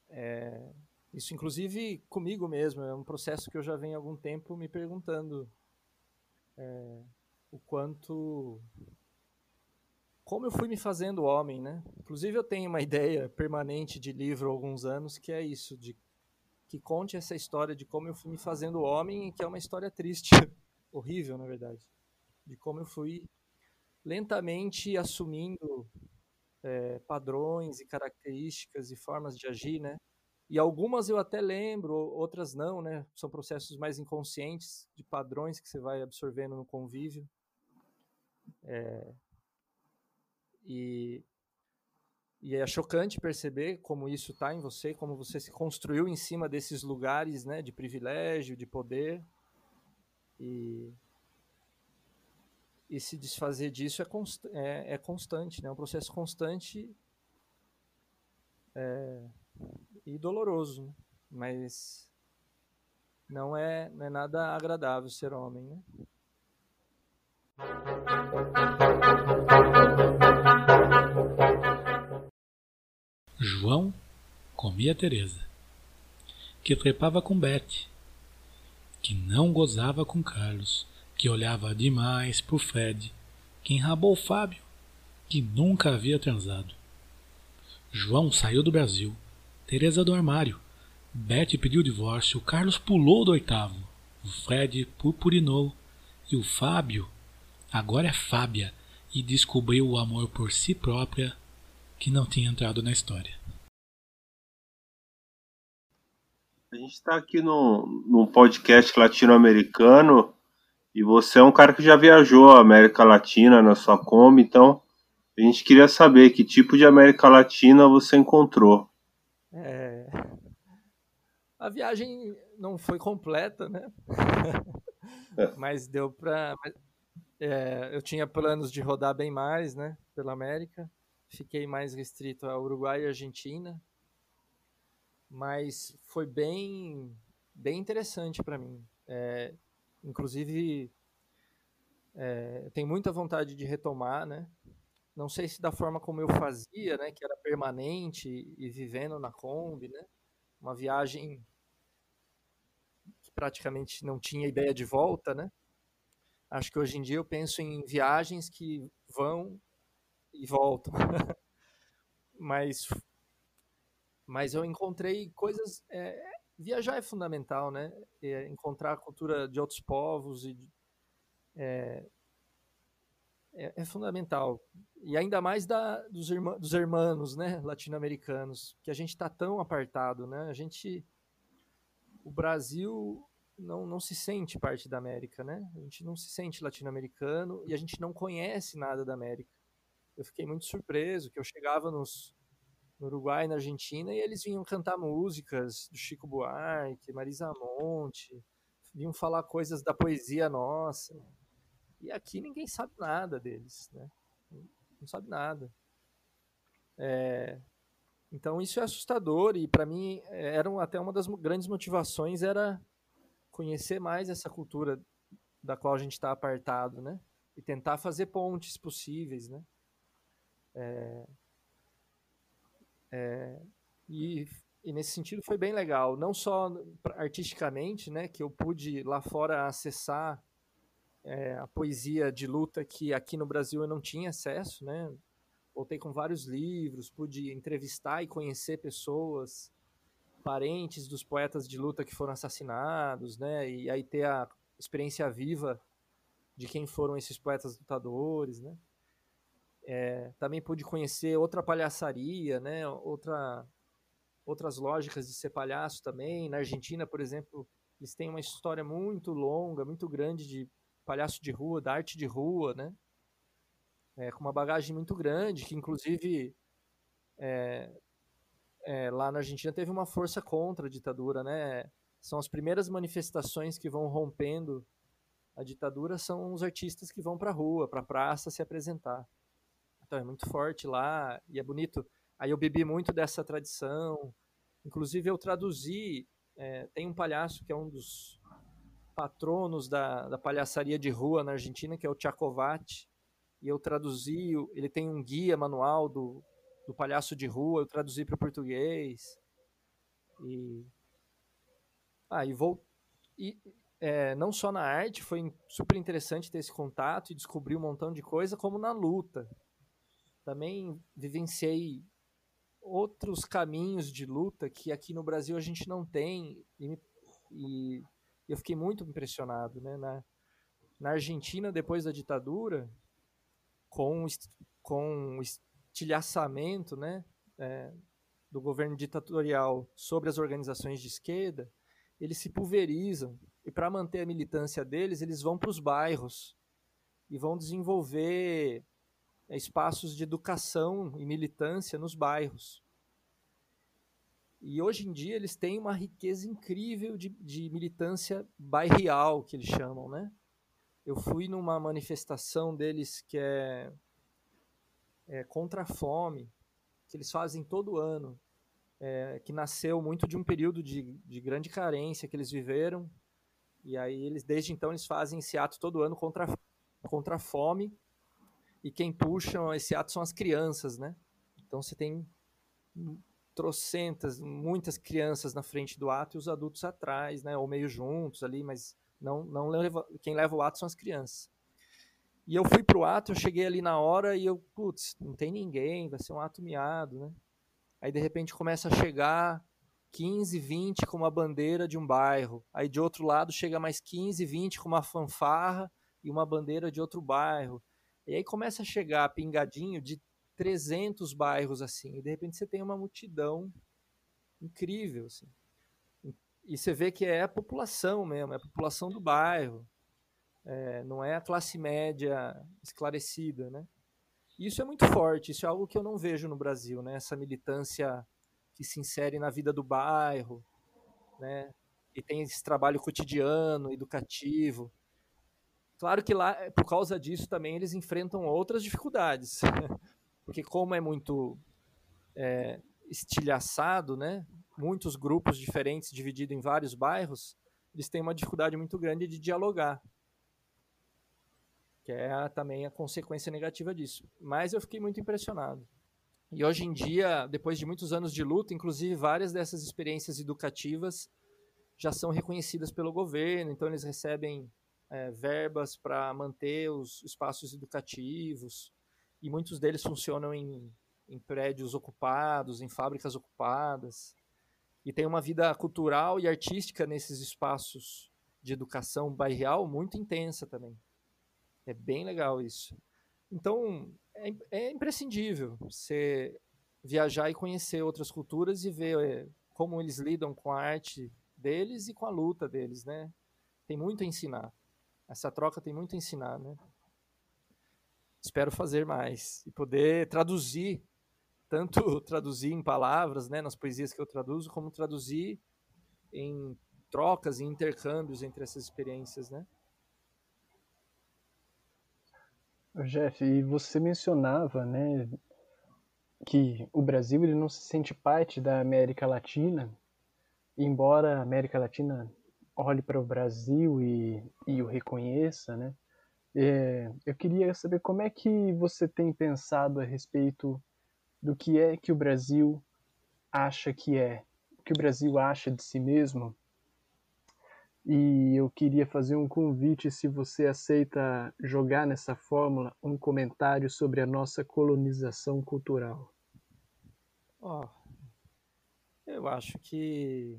é, isso inclusive comigo mesmo é um processo que eu já venho há algum tempo me perguntando é, o quanto como eu fui me fazendo homem, né? Inclusive eu tenho uma ideia permanente de livro há alguns anos que é isso de que conte essa história de como eu fui me fazendo homem, que é uma história triste, horrível, na verdade, de como eu fui lentamente assumindo é, padrões e características e formas de agir, né? E algumas eu até lembro, outras não, né? São processos mais inconscientes de padrões que você vai absorvendo no convívio. É, e, e é chocante perceber como isso está em você, como você se construiu em cima desses lugares né, de privilégio, de poder. E, e se desfazer disso é, const, é, é constante, né? é um processo constante é, e doloroso, né? mas não é, não é nada agradável ser homem. Né? João comia Teresa, que trepava com Bete, que não gozava com Carlos, que olhava demais pro Fred, que enrabou Fábio, que nunca havia transado. João saiu do Brasil, Teresa do armário, Bete pediu divórcio, Carlos pulou do oitavo, o Fred purpurinou e o Fábio agora é Fábia e descobriu o amor por si própria que não tinha entrado na história. A gente está aqui no, num podcast latino-americano e você é um cara que já viajou a América Latina na sua Kombi, então a gente queria saber que tipo de América Latina você encontrou. É... A viagem não foi completa, né? É. Mas deu para. É, eu tinha planos de rodar bem mais, né? Pela América. Fiquei mais restrito a Uruguai e Argentina mas foi bem, bem interessante para mim. É, inclusive, é, tenho muita vontade de retomar, né? Não sei se da forma como eu fazia, né? Que era permanente e vivendo na Kombi, né? Uma viagem que praticamente não tinha ideia de volta, né? Acho que hoje em dia eu penso em viagens que vão e voltam. Mas mas eu encontrei coisas. É, viajar é fundamental, né? É, encontrar a cultura de outros povos e é, é, é, fundamental. E ainda mais da, dos, irmã, dos irmãos, né? Latino-americanos, que a gente está tão apartado, né? A gente. O Brasil não, não se sente parte da América, né? A gente não se sente latino-americano e a gente não conhece nada da América. Eu fiquei muito surpreso que eu chegava nos, no Uruguai, na Argentina, e eles vinham cantar músicas do Chico Buarque, Marisa Monte, vinham falar coisas da poesia nossa. E aqui ninguém sabe nada deles, né? Não sabe nada. É, então isso é assustador e para mim era até uma das grandes motivações era conhecer mais essa cultura da qual a gente está apartado, né? E tentar fazer pontes possíveis, né? É, é, e, e, nesse sentido foi bem legal, não só artisticamente, né, que eu pude lá fora acessar é, a poesia de luta que aqui no Brasil eu não tinha acesso, né, voltei com vários livros, pude entrevistar e conhecer pessoas, parentes dos poetas de luta que foram assassinados, né, e aí ter a experiência viva de quem foram esses poetas lutadores, né. É, também pude conhecer outra palhaçaria, né? Outra, outras lógicas de ser palhaço também. Na Argentina, por exemplo, eles têm uma história muito longa, muito grande de palhaço de rua, da arte de rua, né? É, com uma bagagem muito grande, que inclusive é, é, lá na Argentina teve uma força contra a ditadura, né? São as primeiras manifestações que vão rompendo a ditadura, são os artistas que vão para a rua, para a praça se apresentar. Então é muito forte lá e é bonito. Aí eu bebi muito dessa tradição. Inclusive eu traduzi. É, tem um palhaço que é um dos patronos da, da palhaçaria de rua na Argentina, que é o Tchacovati. E eu traduzi. Ele tem um guia manual do, do palhaço de rua. Eu traduzi para o português. E. Ah, e vou. E, é, não só na arte, foi super interessante ter esse contato e descobrir um montão de coisa, como na luta também vivenciei outros caminhos de luta que aqui no Brasil a gente não tem e, e eu fiquei muito impressionado, né? Na, na Argentina, depois da ditadura, com, com o estilhaçamento, né? É, do governo ditatorial sobre as organizações de esquerda, eles se pulverizam e para manter a militância deles, eles vão para os bairros e vão desenvolver espaços de educação e militância nos bairros. E hoje em dia eles têm uma riqueza incrível de, de militância bairrial, que eles chamam, né? Eu fui numa manifestação deles que é, é contra a fome, que eles fazem todo ano, é, que nasceu muito de um período de, de grande carência que eles viveram. E aí eles, desde então, eles fazem esse ato todo ano contra, contra a fome. E quem puxa esse ato são as crianças, né? Então você tem trocentas, muitas crianças na frente do ato e os adultos atrás, né? Ou meio juntos ali, mas não, não leva, quem leva o ato são as crianças. E eu fui pro ato, eu cheguei ali na hora e eu, putz, não tem ninguém, vai ser um ato miado, né? Aí de repente começa a chegar 15, 20 com uma bandeira de um bairro. Aí de outro lado chega mais 15, 20 com uma fanfarra e uma bandeira de outro bairro. E aí começa a chegar pingadinho de 300 bairros assim. E de repente você tem uma multidão incrível assim. E você vê que é a população mesmo, é a população do bairro. É, não é a classe média esclarecida, né? Isso é muito forte, isso é algo que eu não vejo no Brasil, né? Essa militância que se insere na vida do bairro, né? E tem esse trabalho cotidiano, educativo. Claro que lá, por causa disso, também eles enfrentam outras dificuldades. Porque como é muito é, estilhaçado, né? Muitos grupos diferentes divididos em vários bairros, eles têm uma dificuldade muito grande de dialogar que é a, também a consequência negativa disso. Mas eu fiquei muito impressionado. E hoje em dia, depois de muitos anos de luta, inclusive várias dessas experiências educativas já são reconhecidas pelo governo, então eles recebem é, verbas para manter os espaços educativos, e muitos deles funcionam em, em prédios ocupados, em fábricas ocupadas, e tem uma vida cultural e artística nesses espaços de educação bairral muito intensa também. É bem legal isso. Então, é, é imprescindível você viajar e conhecer outras culturas e ver é, como eles lidam com a arte deles e com a luta deles, né? Tem muito a ensinar. Essa troca tem muito a ensinar, né? Espero fazer mais e poder traduzir, tanto traduzir em palavras, né, nas poesias que eu traduzo, como traduzir em trocas e intercâmbios entre essas experiências, né? Jeff, e você mencionava, né, que o Brasil ele não se sente parte da América Latina, embora a América Latina olhe para o Brasil e, e o reconheça, né? É, eu queria saber como é que você tem pensado a respeito do que é que o Brasil acha que é, o que o Brasil acha de si mesmo e eu queria fazer um convite se você aceita jogar nessa fórmula um comentário sobre a nossa colonização cultural. Oh, eu acho que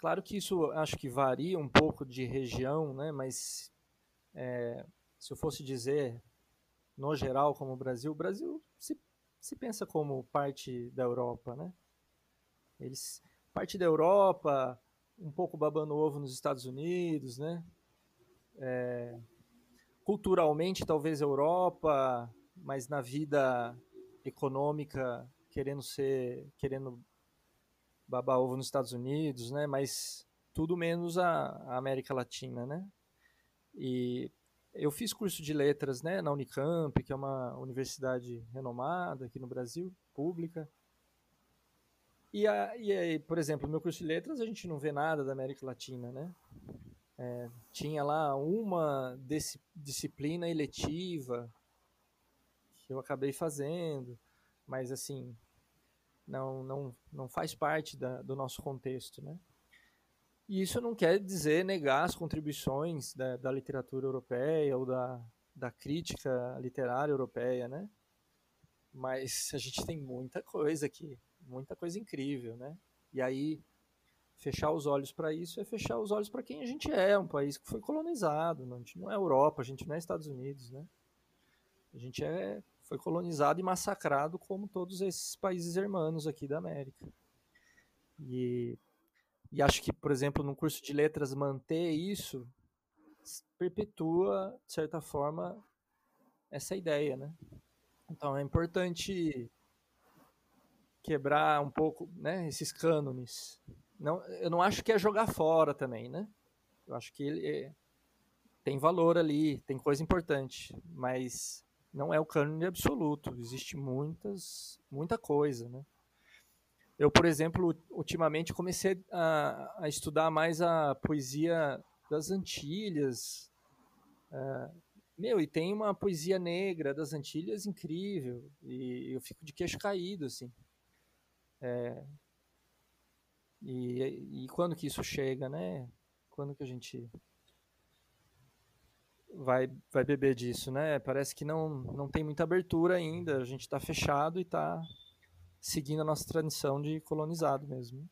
claro que isso acho que varia um pouco de região, né? Mas é, se eu fosse dizer no geral como o Brasil, o Brasil se, se pensa como parte da Europa, né? Eles parte da Europa, um pouco babando ovo nos Estados Unidos, né? É, culturalmente, talvez Europa, mas na vida econômica, querendo ser, querendo babar ovo nos Estados Unidos, né? Mas tudo menos a, a América Latina, né? E eu fiz curso de letras, né, na Unicamp, que é uma universidade renomada aqui no Brasil, pública. E, a, e aí, por exemplo, no meu curso de letras a gente não vê nada da América Latina, né? É, tinha lá uma disciplina eletiva que eu acabei fazendo, mas assim, não, não, não faz parte da, do nosso contexto, né? E isso não quer dizer negar as contribuições da, da literatura europeia ou da, da crítica literária europeia, né? Mas a gente tem muita coisa aqui muita coisa incrível, né? E aí fechar os olhos para isso é fechar os olhos para quem a gente é, um país que foi colonizado, a gente não é Europa, a gente não é Estados Unidos, né? A gente é foi colonizado e massacrado como todos esses países hermanos aqui da América. E, e acho que, por exemplo, no curso de letras manter isso perpetua, de certa forma, essa ideia, né? Então é importante quebrar um pouco, né, esses cânones. Não, eu não acho que é jogar fora também, né? Eu acho que ele é, tem valor ali, tem coisa importante, mas não é o cânone absoluto. Existe muitas, muita coisa, né? Eu, por exemplo, ultimamente comecei a, a estudar mais a poesia das Antilhas. Uh, meu, e tem uma poesia negra das Antilhas incrível. E eu fico de queixo caído, assim. É, e, e quando que isso chega, né? Quando que a gente vai, vai beber disso, né? Parece que não, não tem muita abertura ainda, a gente está fechado e está seguindo a nossa tradição de colonizado mesmo.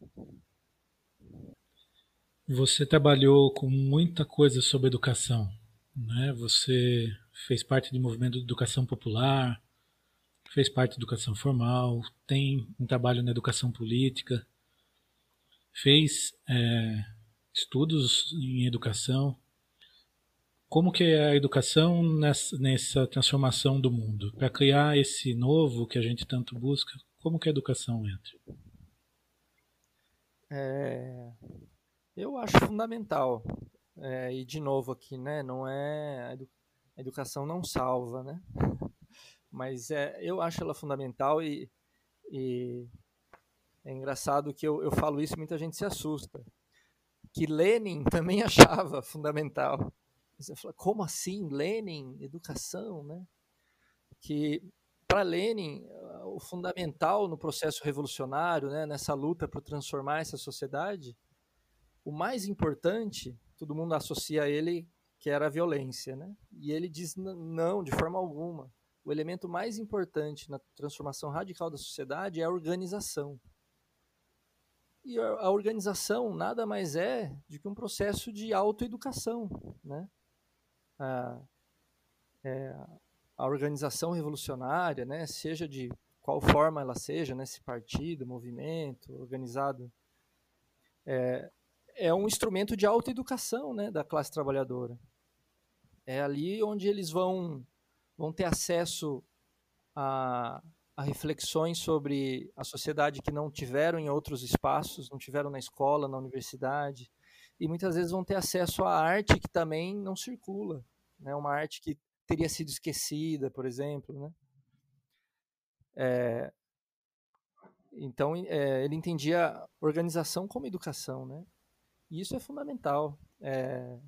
Você trabalhou com muita coisa sobre educação, né? Você fez parte do movimento de educação popular, fez parte da educação formal, tem um trabalho na educação política, fez é, estudos em educação. Como que é a educação nessa, nessa transformação do mundo? Para criar esse novo que a gente tanto busca, como que a educação entra? É, eu acho fundamental. É, e de novo aqui, né? Não é a educação não salva, né? Mas é, eu acho ela fundamental e, e é engraçado que eu, eu falo isso e muita gente se assusta. Que Lenin também achava fundamental. Você fala, como assim? Lenin, educação, né? Que para Lenin, o fundamental no processo revolucionário, né, nessa luta para transformar essa sociedade, o mais importante, todo mundo associa a ele que era a violência, né? E ele diz não, de forma alguma. O elemento mais importante na transformação radical da sociedade é a organização. E a organização nada mais é do que um processo de autoeducação, né? A, é, a organização revolucionária, né, seja de qual forma ela seja, né, partido, movimento, organizado, é, é um instrumento de autoeducação né, da classe trabalhadora. É ali onde eles vão, vão ter acesso a, a reflexões sobre a sociedade que não tiveram em outros espaços, não tiveram na escola, na universidade, e muitas vezes vão ter acesso à arte que também não circula, né? Uma arte que teria sido esquecida, por exemplo, né? É, então é, ele entendia organização como educação, né? E isso é fundamental. É,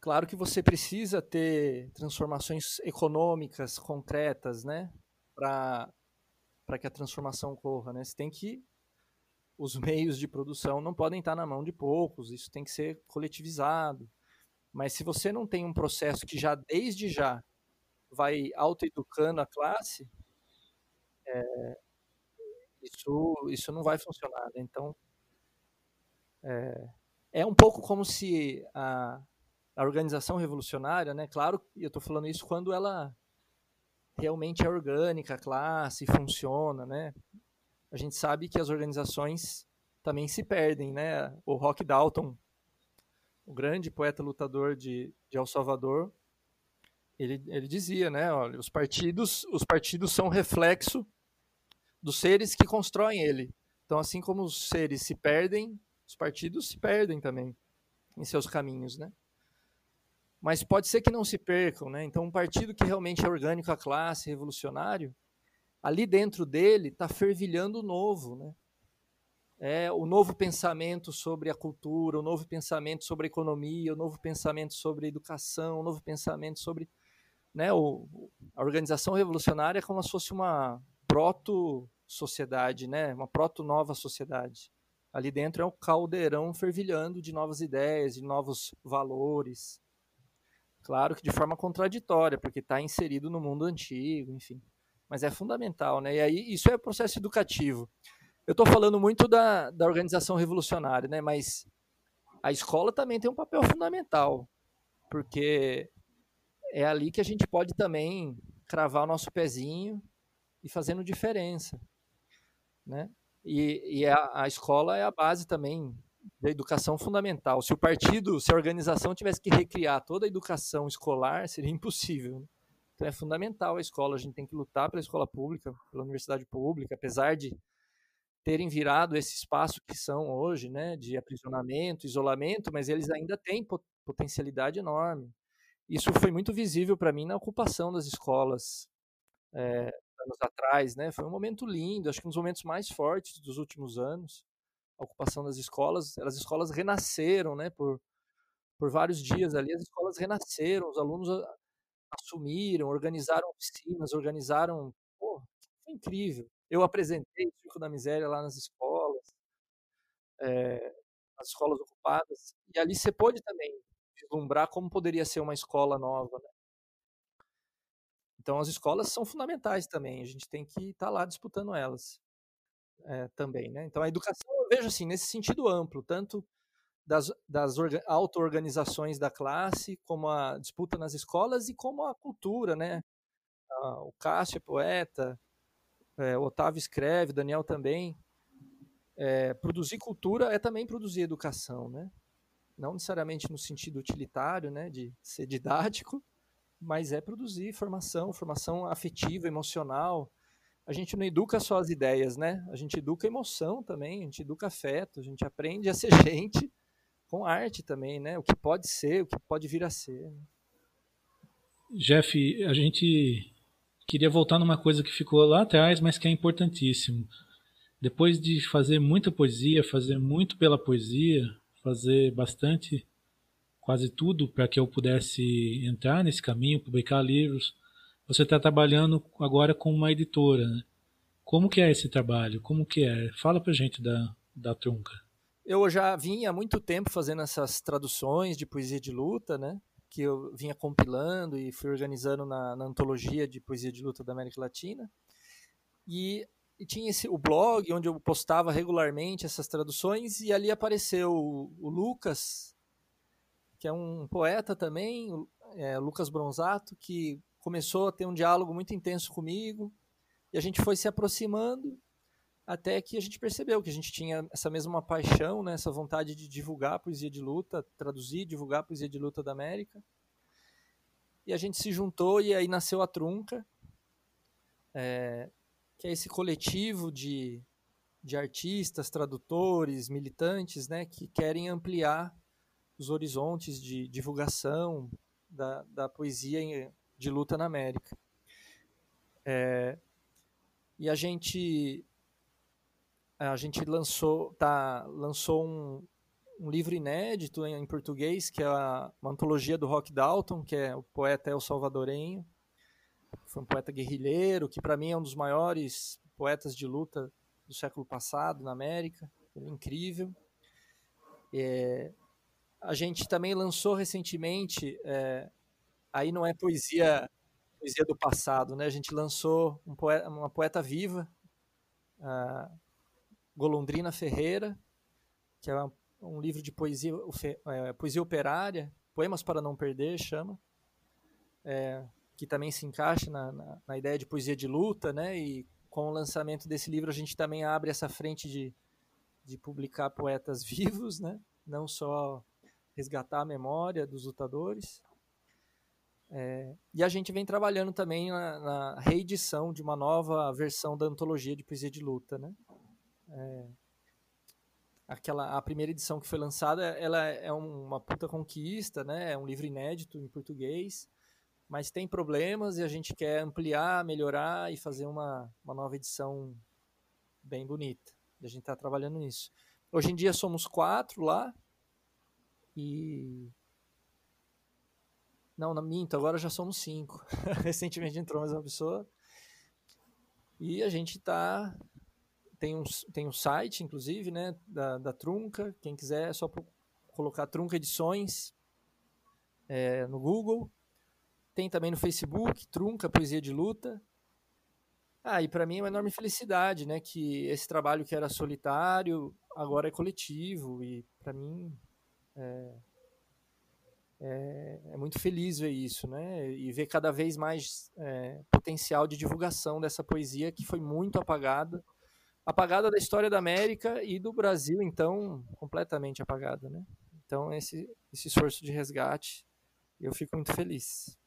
claro que você precisa ter transformações econômicas concretas, né? Para para que a transformação ocorra, né? Você tem que os meios de produção não podem estar na mão de poucos, isso tem que ser coletivizado. Mas se você não tem um processo que já desde já vai autoeducando a classe, é, isso, isso não vai funcionar. Né? Então, é, é, um pouco como se a, a organização revolucionária, né? Claro, eu estou falando isso quando ela realmente é orgânica, a classe, funciona, né? A gente sabe que as organizações também se perdem, né? O Rock Dalton o grande poeta lutador de, de El Salvador, ele, ele dizia, né, olha, os partidos, os partidos são reflexo dos seres que constroem ele. Então, assim como os seres se perdem, os partidos se perdem também em seus caminhos, né? Mas pode ser que não se percam, né? Então, um partido que realmente é orgânico à classe, revolucionário, ali dentro dele está fervilhando o novo, né? é, o novo pensamento sobre a cultura, o novo pensamento sobre a economia, o novo pensamento sobre a educação, o novo pensamento sobre né, o, a organização revolucionária é como se fosse uma proto-sociedade, né, uma proto-nova sociedade. Ali dentro é um caldeirão fervilhando de novas ideias, de novos valores. Claro que de forma contraditória, porque está inserido no mundo antigo, enfim. Mas é fundamental, né? E aí isso é processo educativo. Eu estou falando muito da, da organização revolucionária, né? Mas a escola também tem um papel fundamental, porque é ali que a gente pode também cravar o nosso pezinho e fazendo diferença, né? E, e a, a, escola é a base também da educação fundamental. Se o partido, se a organização tivesse que recriar toda a educação escolar, seria impossível. Né? Então é fundamental a escola, a gente tem que lutar pela escola pública, pela universidade pública, apesar de terem virado esse espaço que são hoje, né, de aprisionamento, isolamento, mas eles ainda têm potencialidade enorme. Isso foi muito visível para mim na ocupação das escolas é, anos atrás, né? Foi um momento lindo, acho que um dos momentos mais fortes dos últimos anos. A ocupação das escolas, as escolas renasceram, né? Por, por vários dias ali, as escolas renasceram, os alunos assumiram, organizaram oficinas, organizaram. Pô, foi incrível. Eu apresentei o Circo da Miséria lá nas escolas, é, nas escolas ocupadas, e ali você pôde também vislumbrar como poderia ser uma escola nova. Né? Então, as escolas são fundamentais também, a gente tem que estar tá lá disputando elas é, também. Né? Então, a educação, eu vejo assim, nesse sentido amplo, tanto das, das auto-organizações da classe, como a disputa nas escolas e como a cultura, né? Ah, o Cássio é poeta, é, o Otávio escreve, Daniel também. É, produzir cultura é também produzir educação, né? Não necessariamente no sentido utilitário, né, de ser didático, mas é produzir formação, formação afetiva, emocional. A gente não educa só as ideias, né? A gente educa emoção também, a gente educa afeto, a gente aprende a ser gente com arte também, né? O que pode ser, o que pode vir a ser. Né? Jeff, a gente queria voltar numa coisa que ficou lá atrás, mas que é importantíssimo. Depois de fazer muita poesia, fazer muito pela poesia, fazer bastante, quase tudo para que eu pudesse entrar nesse caminho, publicar livros, você está trabalhando agora com uma editora. Né? Como que é esse trabalho? Como que é? Fala para gente da, da Trunca. Eu já vinha há muito tempo fazendo essas traduções de poesia de luta, né? Que eu vinha compilando e fui organizando na, na antologia de poesia de luta da América Latina. E, e, tinha esse, o blog onde eu postava regularmente essas traduções e ali apareceu o, o Lucas, que é um poeta também, é, Lucas Bronzato, que começou a ter um diálogo muito intenso comigo e a gente foi se aproximando até que a gente percebeu que a gente tinha essa mesma paixão, né, essa vontade de divulgar a poesia de luta, traduzir, divulgar a poesia de luta da América. E a gente se juntou e aí nasceu a Trunca, é, que é esse coletivo de, de artistas, tradutores, militantes, né, que querem ampliar os horizontes de divulgação da, da poesia de luta na América. É, e a gente a gente lançou, tá, lançou um, um livro inédito em, em, português, que é a, uma antologia do Rock Dalton, que é o poeta El Salvadorenho. Foi um poeta guerrilheiro, que para mim é um dos maiores poetas de luta do século passado na América. Ele é incrível. É, a gente também lançou recentemente, é, aí não é poesia poesia do passado, né? A gente lançou um poeta, uma poeta viva, Golondrina Ferreira, que é um livro de poesia, é, poesia operária, Poemas para Não Perder, chama, é, que também se encaixa na, na, na, ideia de poesia de luta, né? E com o lançamento desse livro a gente também abre essa frente de, de publicar poetas vivos, né? Não só resgatar a memória dos lutadores. É, e a gente vem trabalhando também na, na, reedição de uma nova versão da antologia de poesia de luta, né? É, aquela a primeira edição que foi lançada, ela é uma puta conquista, né? É um livro inédito em português, mas tem problemas e a gente quer ampliar, melhorar e fazer uma, uma nova edição bem bonita. A gente está trabalhando nisso. Hoje em dia somos quatro lá e não, não minto, agora já somos cinco. Recentemente entrou mais uma pessoa. E a gente está tem um, tem um site, inclusive, né, da, da Trunca. Quem quiser é só colocar Trunca Edições é, no Google. Tem também no Facebook, Trunca Poesia de Luta. Ah, e para mim é uma enorme felicidade, né, que esse trabalho que era solitário agora é coletivo e para mim é, é, é, muito feliz ver isso, né, e ver cada vez mais é, potencial de divulgação dessa poesia que foi muito apagada apagada da história da América e do Brasil, então, completamente apagada, né? Então, esse, esse esforço de resgate, eu fico muito feliz.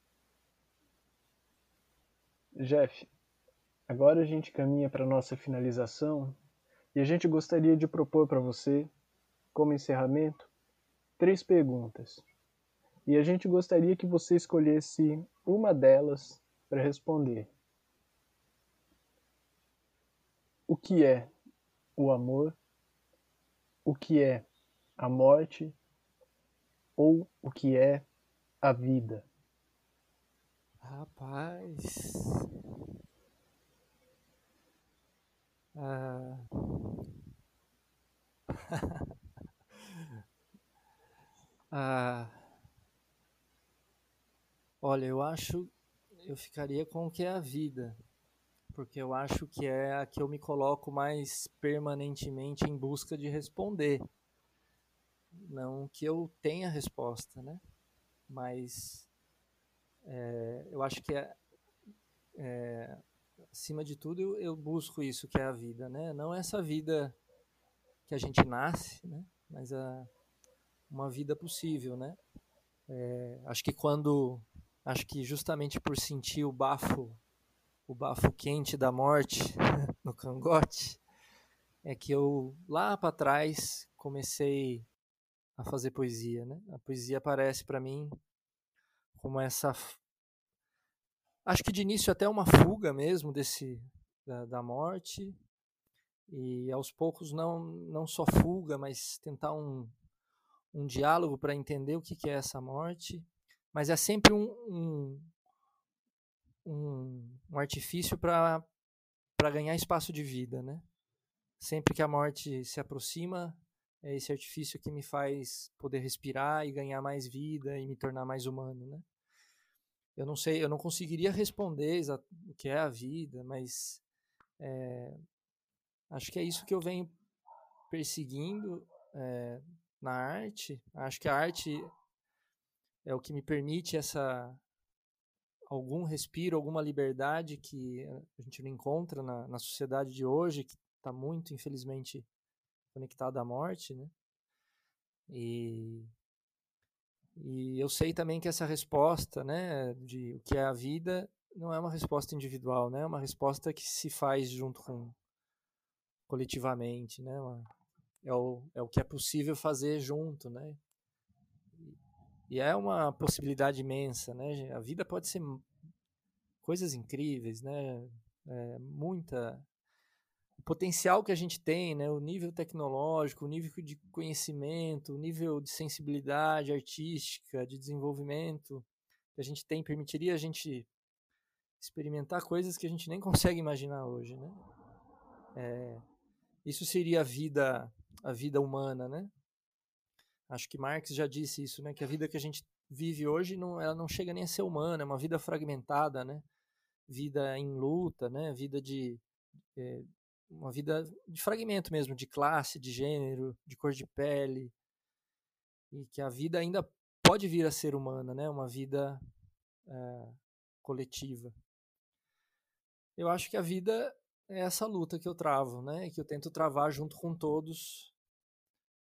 Jeff, agora a gente caminha para nossa finalização e a gente gostaria de propor para você, como encerramento, três perguntas. E a gente gostaria que você escolhesse uma delas para responder. O que é o amor? O que é a morte? Ou o que é a vida? Rapaz. Ah. ah. Olha, eu acho. Eu ficaria com o que é a vida. Porque eu acho que é a que eu me coloco mais permanentemente em busca de responder. Não que eu tenha resposta, né? Mas é, eu acho que é, é, acima de tudo eu, eu, busco isso que é a vida, né? Não essa vida que a gente nasce, né? Mas a, uma vida possível, né? É, acho que quando, acho que justamente por sentir o bafo, o bafo quente da morte no cangote, é que eu lá para trás comecei a fazer poesia, né? A poesia aparece para mim como essa acho que de início até uma fuga mesmo desse da, da morte e aos poucos não não só fuga mas tentar um, um diálogo para entender o que, que é essa morte mas é sempre um um, um, um artifício para ganhar espaço de vida né sempre que a morte se aproxima é esse artifício que me faz poder respirar e ganhar mais vida e me tornar mais humano, né? Eu não sei, eu não conseguiria responder o que é a vida, mas é, acho que é isso que eu venho perseguindo é, na arte. Acho que a arte é o que me permite essa algum respiro, alguma liberdade que a gente não encontra na, na sociedade de hoje, que está muito, infelizmente, conectado à morte, né? E, e eu sei também que essa resposta, né, de o que é a vida, não é uma resposta individual, né? É uma resposta que se faz junto com coletivamente, né? É o, é o que é possível fazer junto, né? E é uma possibilidade imensa, né? A vida pode ser coisas incríveis, né? É, muita o potencial que a gente tem, né, o nível tecnológico, o nível de conhecimento, o nível de sensibilidade artística, de desenvolvimento que a gente tem, permitiria a gente experimentar coisas que a gente nem consegue imaginar hoje, né? É, isso seria a vida, a vida humana, né? Acho que Marx já disse isso, né? Que a vida que a gente vive hoje não, ela não chega nem a ser humana, é uma vida fragmentada, né? Vida em luta, né? Vida de, é, uma vida de fragmento mesmo, de classe, de gênero, de cor de pele, e que a vida ainda pode vir a ser humana, né? Uma vida é, coletiva. Eu acho que a vida é essa luta que eu travo, né? Que eu tento travar junto com todos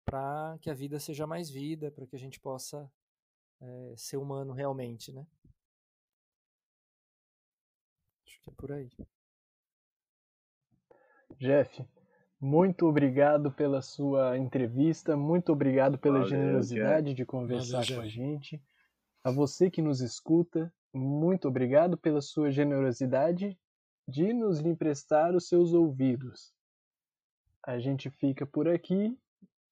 para que a vida seja mais vida, para que a gente possa é, ser humano realmente, né? Acho que é por aí. Jeff, muito obrigado pela sua entrevista, muito obrigado pela Valeu, generosidade de conversar Valeu, com a gente. A você que nos escuta, muito obrigado pela sua generosidade de nos emprestar os seus ouvidos. A gente fica por aqui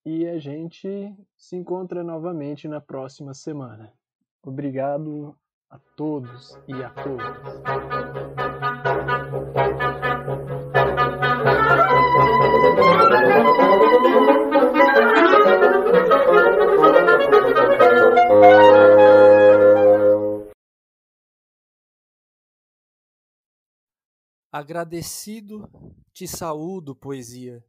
e a gente se encontra novamente na próxima semana. Obrigado a todos e a todas. Agradecido te saúdo, poesia,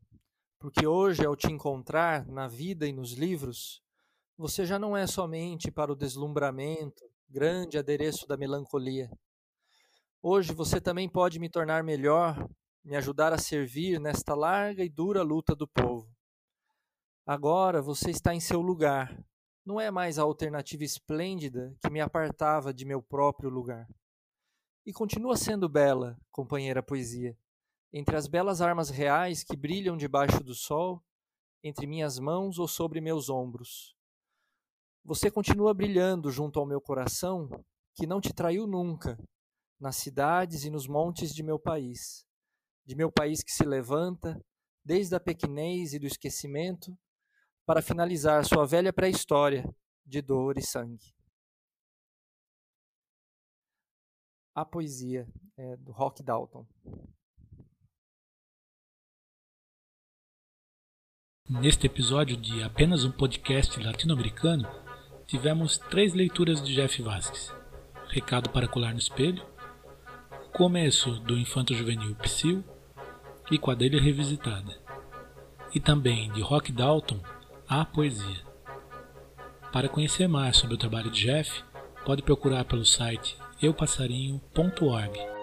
porque hoje, ao te encontrar na vida e nos livros, você já não é somente para o deslumbramento, grande adereço da melancolia. Hoje você também pode me tornar melhor, me ajudar a servir nesta larga e dura luta do povo. Agora você está em seu lugar, não é mais a alternativa esplêndida que me apartava de meu próprio lugar. E continua sendo bela, companheira poesia, entre as belas armas reais que brilham debaixo do sol, entre minhas mãos ou sobre meus ombros. Você continua brilhando junto ao meu coração, que não te traiu nunca, nas cidades e nos montes de meu país, de meu país que se levanta, desde a pequenez e do esquecimento, para finalizar sua velha pré-história de dor e sangue. A poesia é, do Rock Dalton. Neste episódio de apenas um podcast latino-americano, tivemos três leituras de Jeff Vasques: Recado para colar no espelho, Começo do Infanto Juvenil Psyll e Quadrilha Revisitada, e também de Rock Dalton, A Poesia. Para conhecer mais sobre o trabalho de Jeff, pode procurar pelo site eupassarinho.org.